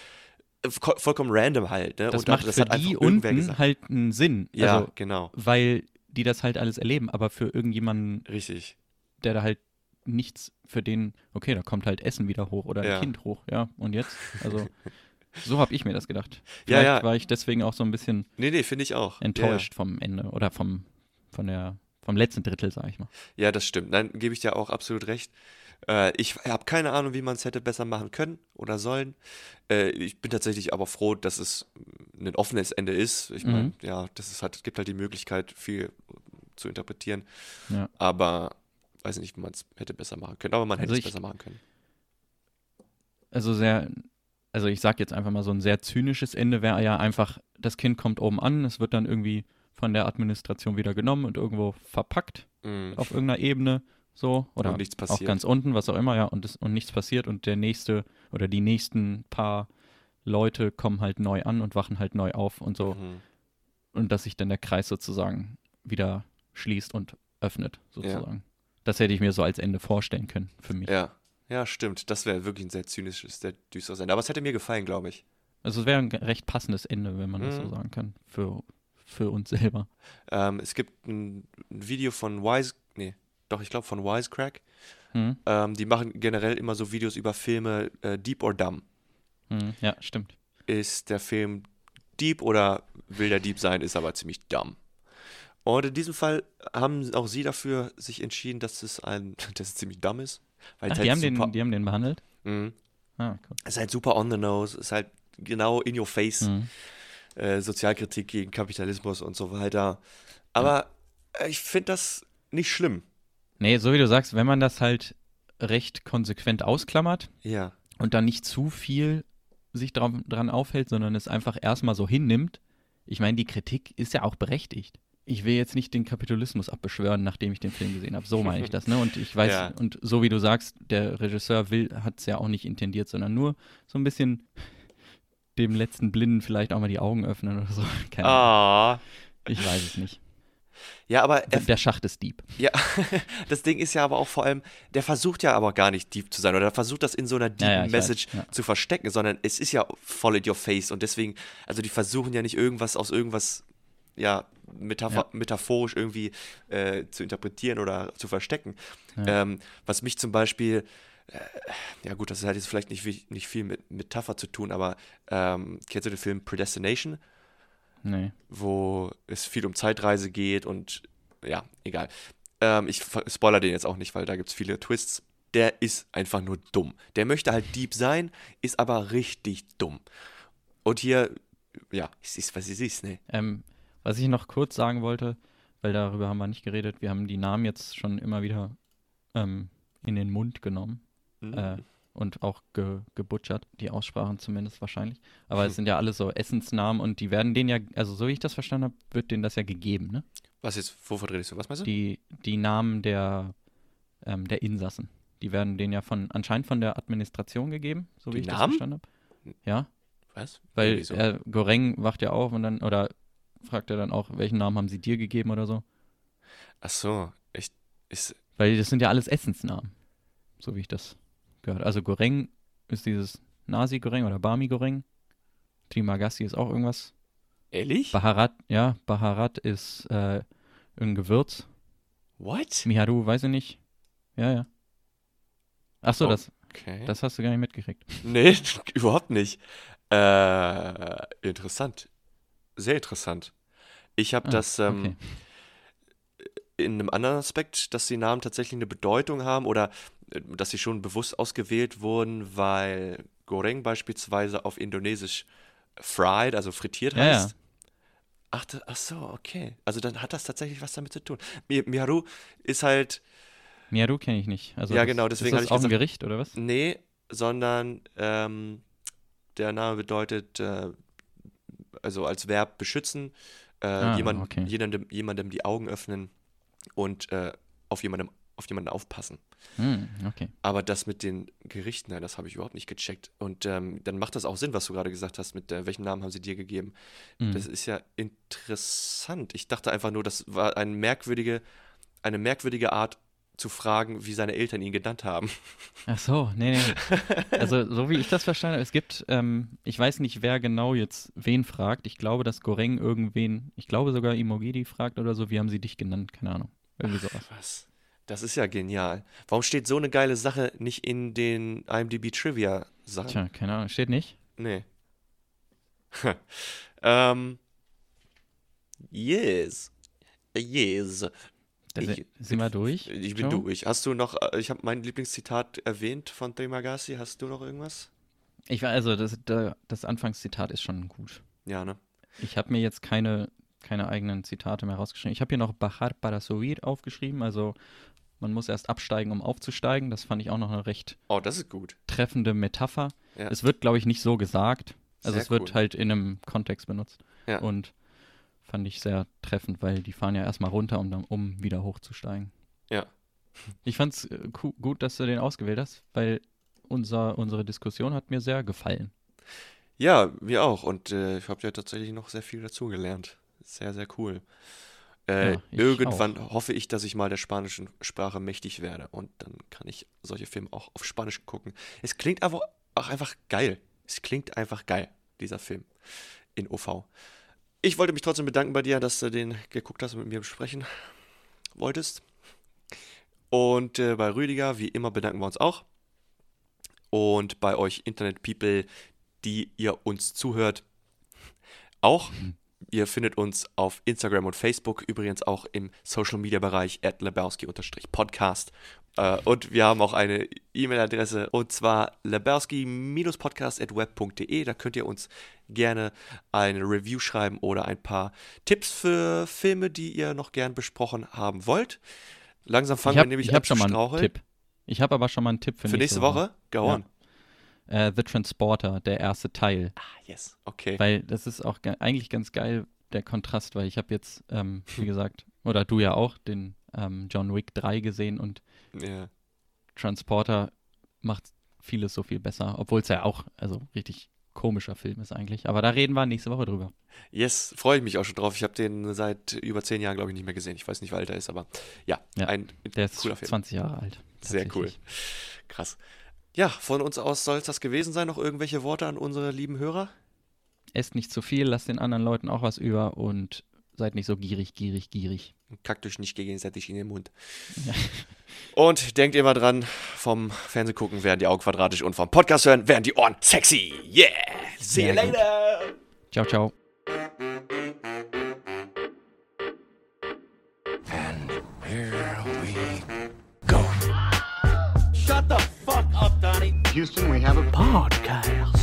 äh, vo- vollkommen random halt. Ne? das Und macht für einfach die unten gesagt. halt einen Sinn. Ja, Also, genau, weil die das halt alles erleben, aber für irgendjemanden, richtig. der da halt nichts für den, okay, da kommt halt Essen wieder hoch oder ein Ja. Kind hoch, ja, und jetzt? Also, so habe ich mir das gedacht. Ja, Vielleicht ja. war ich deswegen auch so ein bisschen Nee, nee, finde ich auch. Ja, ja. enttäuscht vom Ende oder vom, von der, vom letzten Drittel, sag ich mal. Ja, das stimmt. Nein, gebe ich dir auch absolut recht. Äh, ich habe keine Ahnung, wie man es hätte besser machen können oder sollen. Äh, ich bin tatsächlich aber froh, dass es ein offenes Ende ist. Ich meine, Mhm. ja, das ist halt, es gibt halt die Möglichkeit, viel zu interpretieren. Ja. Aber weiß nicht, wie man es hätte besser machen können. Aber man hätte Also es besser machen können. Also sehr, also ich sag jetzt einfach mal so ein sehr zynisches Ende wäre ja einfach, das Kind kommt oben an, es wird dann irgendwie von der Administration wieder genommen und irgendwo verpackt Mhm. auf irgendeiner Ebene so oder auch ganz unten, was auch immer, ja, und, das, und nichts passiert und der nächste oder die nächsten paar Leute kommen halt neu an und wachen halt neu auf und so Mhm. und dass sich dann der Kreis sozusagen wieder schließt und öffnet sozusagen. Das hätte ich mir so als Ende vorstellen können für mich. Ja. Ja, stimmt. Das wäre wirklich ein sehr zynisches, sehr düsteres Ende. Aber es hätte mir gefallen, glaube ich. Also es wäre ein recht passendes Ende, wenn man das so Mhm. sagen kann, für, für uns selber. Ähm, es gibt ein, ein Video von Wise, nee, doch, ich glaube von Wisecrack. Hm? Ähm, die machen generell immer so Videos über Filme äh, Deep or Dumb. Hm, ja, stimmt. Ist der Film Deep oder will der Deep sein, ist aber ziemlich dumm. Und in diesem Fall haben auch sie dafür sich entschieden, dass es ein, dass es ziemlich dumm ist. Weil Ach, es die, halt haben super, den, die haben den behandelt? Mhm. Ah, cool. Es ist halt super on the nose, ist halt genau in your face. Hm. äh, Sozialkritik gegen Kapitalismus und so weiter. Aber äh, ich finde das nicht schlimm. Nee, so wie du sagst, wenn man das halt recht konsequent ausklammert Ja. und dann nicht zu viel sich dran, dran aufhält, sondern es einfach erstmal so hinnimmt. Ich meine, die Kritik ist ja auch berechtigt. Ich will jetzt nicht den Kapitalismus abbeschwören, nachdem ich den Film gesehen habe. So meine ich das, ne? Und ich weiß, Ja. und so wie du sagst, der Regisseur will, hat es ja auch nicht intendiert, sondern nur so ein bisschen dem letzten Blinden vielleicht auch mal die Augen öffnen oder so. Keine Ahnung. Ah. Ich weiß es nicht. Ja, aber er, Der Schacht ist Dieb. ja, das Ding ist ja aber auch vor allem, der versucht ja aber gar nicht deep zu sein oder der versucht das in so einer deep Ja, ja, Message weiß, ja. zu verstecken, sondern es ist ja voll in your face und deswegen, also die versuchen ja nicht irgendwas aus irgendwas, ja, metapher Ja. metaphorisch irgendwie äh, zu interpretieren oder zu verstecken. Ja. Ähm, was mich zum Beispiel, äh, ja gut, das hat jetzt vielleicht nicht, nicht viel mit Metapher zu tun, aber ähm, kennst du den Film Predestination? Nee. wo es viel um Zeitreise geht und ja, egal. Ähm, ich spoiler den jetzt auch nicht, weil da gibt es viele Twists. Der ist einfach nur dumm. Der möchte halt deep sein, ist aber richtig dumm. Und hier, ja, es ist, was es ist, ne? Ähm, was ich noch kurz sagen wollte, weil darüber haben wir nicht geredet, wir haben die Namen jetzt schon immer wieder ähm, in den Mund genommen Mhm. äh, und auch ge gebutschert, die Aussprachen zumindest wahrscheinlich. Aber es sind ja alle so Essensnamen und die werden denen ja, also so wie ich das verstanden habe, wird denen das ja gegeben, ne? Was jetzt, wovon redest du? Was meinst du? Die, die Namen der, ähm, der Insassen. Die werden denen ja von anscheinend von der Administration gegeben, so wie Die ich Namen? das verstanden habe. Ja, was? weil Wieso? äh, Goreng wacht ja auf und dann, oder fragt er dann auch, welchen Namen haben sie dir gegeben oder so. Ach so, ich, ist, Weil das sind ja alles Essensnamen, so wie ich das gehört. Also Goreng ist dieses Nasi-Goreng oder Bami-Goreng. Trimagassi ist auch irgendwas. ehrlich? Baharat, ja, Baharat ist äh, ein Gewürz. What? Miharu, weiß ich nicht. Ja, ja. Ach so, Oh. das, Okay. das hast du gar nicht mitgekriegt. Nee, überhaupt nicht. Äh, interessant. Sehr interessant. Ich habe Ah, das ähm, okay. in einem anderen Aspekt, dass die Namen tatsächlich eine Bedeutung haben oder äh, dass sie schon bewusst ausgewählt wurden, weil Goreng beispielsweise auf Indonesisch fried, also frittiert Ja, ja. heißt. Ach, ach so, okay. Also dann hat das tatsächlich was damit zu tun. Mi- Miharu ist halt, Miharu kenne ich nicht. Also Ja, genau, deswegen ist das ich auch ein gesagt- Gericht oder was? nee, sondern ähm, der Name bedeutet, äh, also als Verb beschützen, äh, Ah, jemand, okay. jemandem, jemandem die Augen öffnen und äh, auf, jemandem, auf jemanden aufpassen. Hm, okay. Aber das mit den Gerichten, nein, das habe ich überhaupt nicht gecheckt. Und ähm, dann macht das auch Sinn, was du gerade gesagt hast, mit äh, welchen Namen haben sie dir gegeben. Mhm. Das ist ja interessant. Ich dachte einfach nur, das war eine merkwürdige, eine merkwürdige Art zu fragen, wie seine Eltern ihn genannt haben. Ach so, nee, nee. Also, so wie ich das verstanden habe, es gibt, ähm, ich weiß nicht, wer genau jetzt wen fragt. Ich glaube, dass Goreng irgendwen, ich glaube sogar Imogedi fragt oder so, wie haben sie dich genannt? Keine Ahnung. Irgendwie sowas. Was? Das ist ja genial. Warum steht so eine geile Sache nicht in den IMDb Trivia Sachen? Tja, keine Ahnung, steht nicht. Nee. ähm. Yes. Yes. Da Ich- si- sind wir durch? Ich bin Joe? durch. Hast du noch, äh, ich habe mein Lieblingszitat erwähnt von Trimagasi. Hast du noch irgendwas? Ich war, also, das, da- das Anfangszitat ist schon gut. Ja, ne? Ich habe mir jetzt keine, keine eigenen Zitate mehr rausgeschrieben. Ich habe hier noch Bahar para subir aufgeschrieben, also man muss erst absteigen, um aufzusteigen. Das fand ich auch noch eine recht Oh, das ist gut. treffende Metapher. Ja. Es wird, glaube ich, nicht so gesagt. Also Sehr es wird cool. halt in einem Kontext benutzt. Ja. Und fand ich sehr treffend, weil die fahren ja erstmal runter, um dann um wieder hochzusteigen. Ja. Ich fand's äh, gu- gut, dass du den ausgewählt hast, weil unser, unsere Diskussion hat mir sehr gefallen. Ja, mir auch. Und äh, ich habe ja tatsächlich noch sehr viel dazugelernt. Sehr, sehr cool. Äh, Ja, irgendwann hoffe ich, dass ich mal der spanischen Sprache mächtig werde. Und dann kann ich solche Filme auch auf Spanisch gucken. Es klingt aber auch einfach geil. Es klingt einfach geil, dieser Film in OV. Ich wollte mich trotzdem bedanken bei dir, dass du den geguckt hast und mit mir besprechen wolltest. Und äh, bei Rüdiger, wie immer, bedanken wir uns auch. Und bei euch Internet-People, die ihr uns zuhört, auch. Ihr findet uns auf Instagram und Facebook, übrigens auch im Social Media Bereich at lebowski-podcast. Äh, und wir haben auch eine E-Mail-Adresse und zwar lebowski-podcast.web.de. Da könnt ihr uns gerne eine Review schreiben oder ein paar Tipps für Filme, die ihr noch gern besprochen haben wollt. Langsam fangen habe wir nämlich ich hab an schon zu straucheln. Tipp. Ich habe aber schon mal einen Tipp für, Für nächste Woche? Go Ja. on. Äh, The Transporter, der erste Teil. Ah, yes. Okay. Weil das ist auch ge eigentlich ganz geil, der Kontrast, weil ich habe jetzt, ähm, wie gesagt, oder du ja auch, den ähm, John Wick 3 gesehen und Ja. Transporter macht vieles so viel besser, obwohl es ja auch, also richtig komischer Film ist eigentlich. Aber da reden wir nächste Woche drüber. Yes, freue ich mich auch schon drauf. Ich habe den seit über zehn Jahren, glaube ich, nicht mehr gesehen. Ich weiß nicht, wie alt er ist, aber ja, Ja, ein Der ist cooler Film. 20 Jahre alt. Sehr cool. Krass. Ja, von uns aus soll es das gewesen sein. Noch irgendwelche Worte an unsere lieben Hörer? Esst nicht zu viel, lasst den anderen Leuten auch was über und seid nicht so gierig, gierig, gierig. Kackt euch nicht gegenseitig in den Mund. Ja. Und denkt immer dran, vom Fernsehen gucken werden die Augen quadratisch und vom Podcast hören werden die Ohren sexy. Yeah! See you Sehr gut. later! Ciao, ciao. Shut the fuck up, Donnie. Houston, we have a Podcast.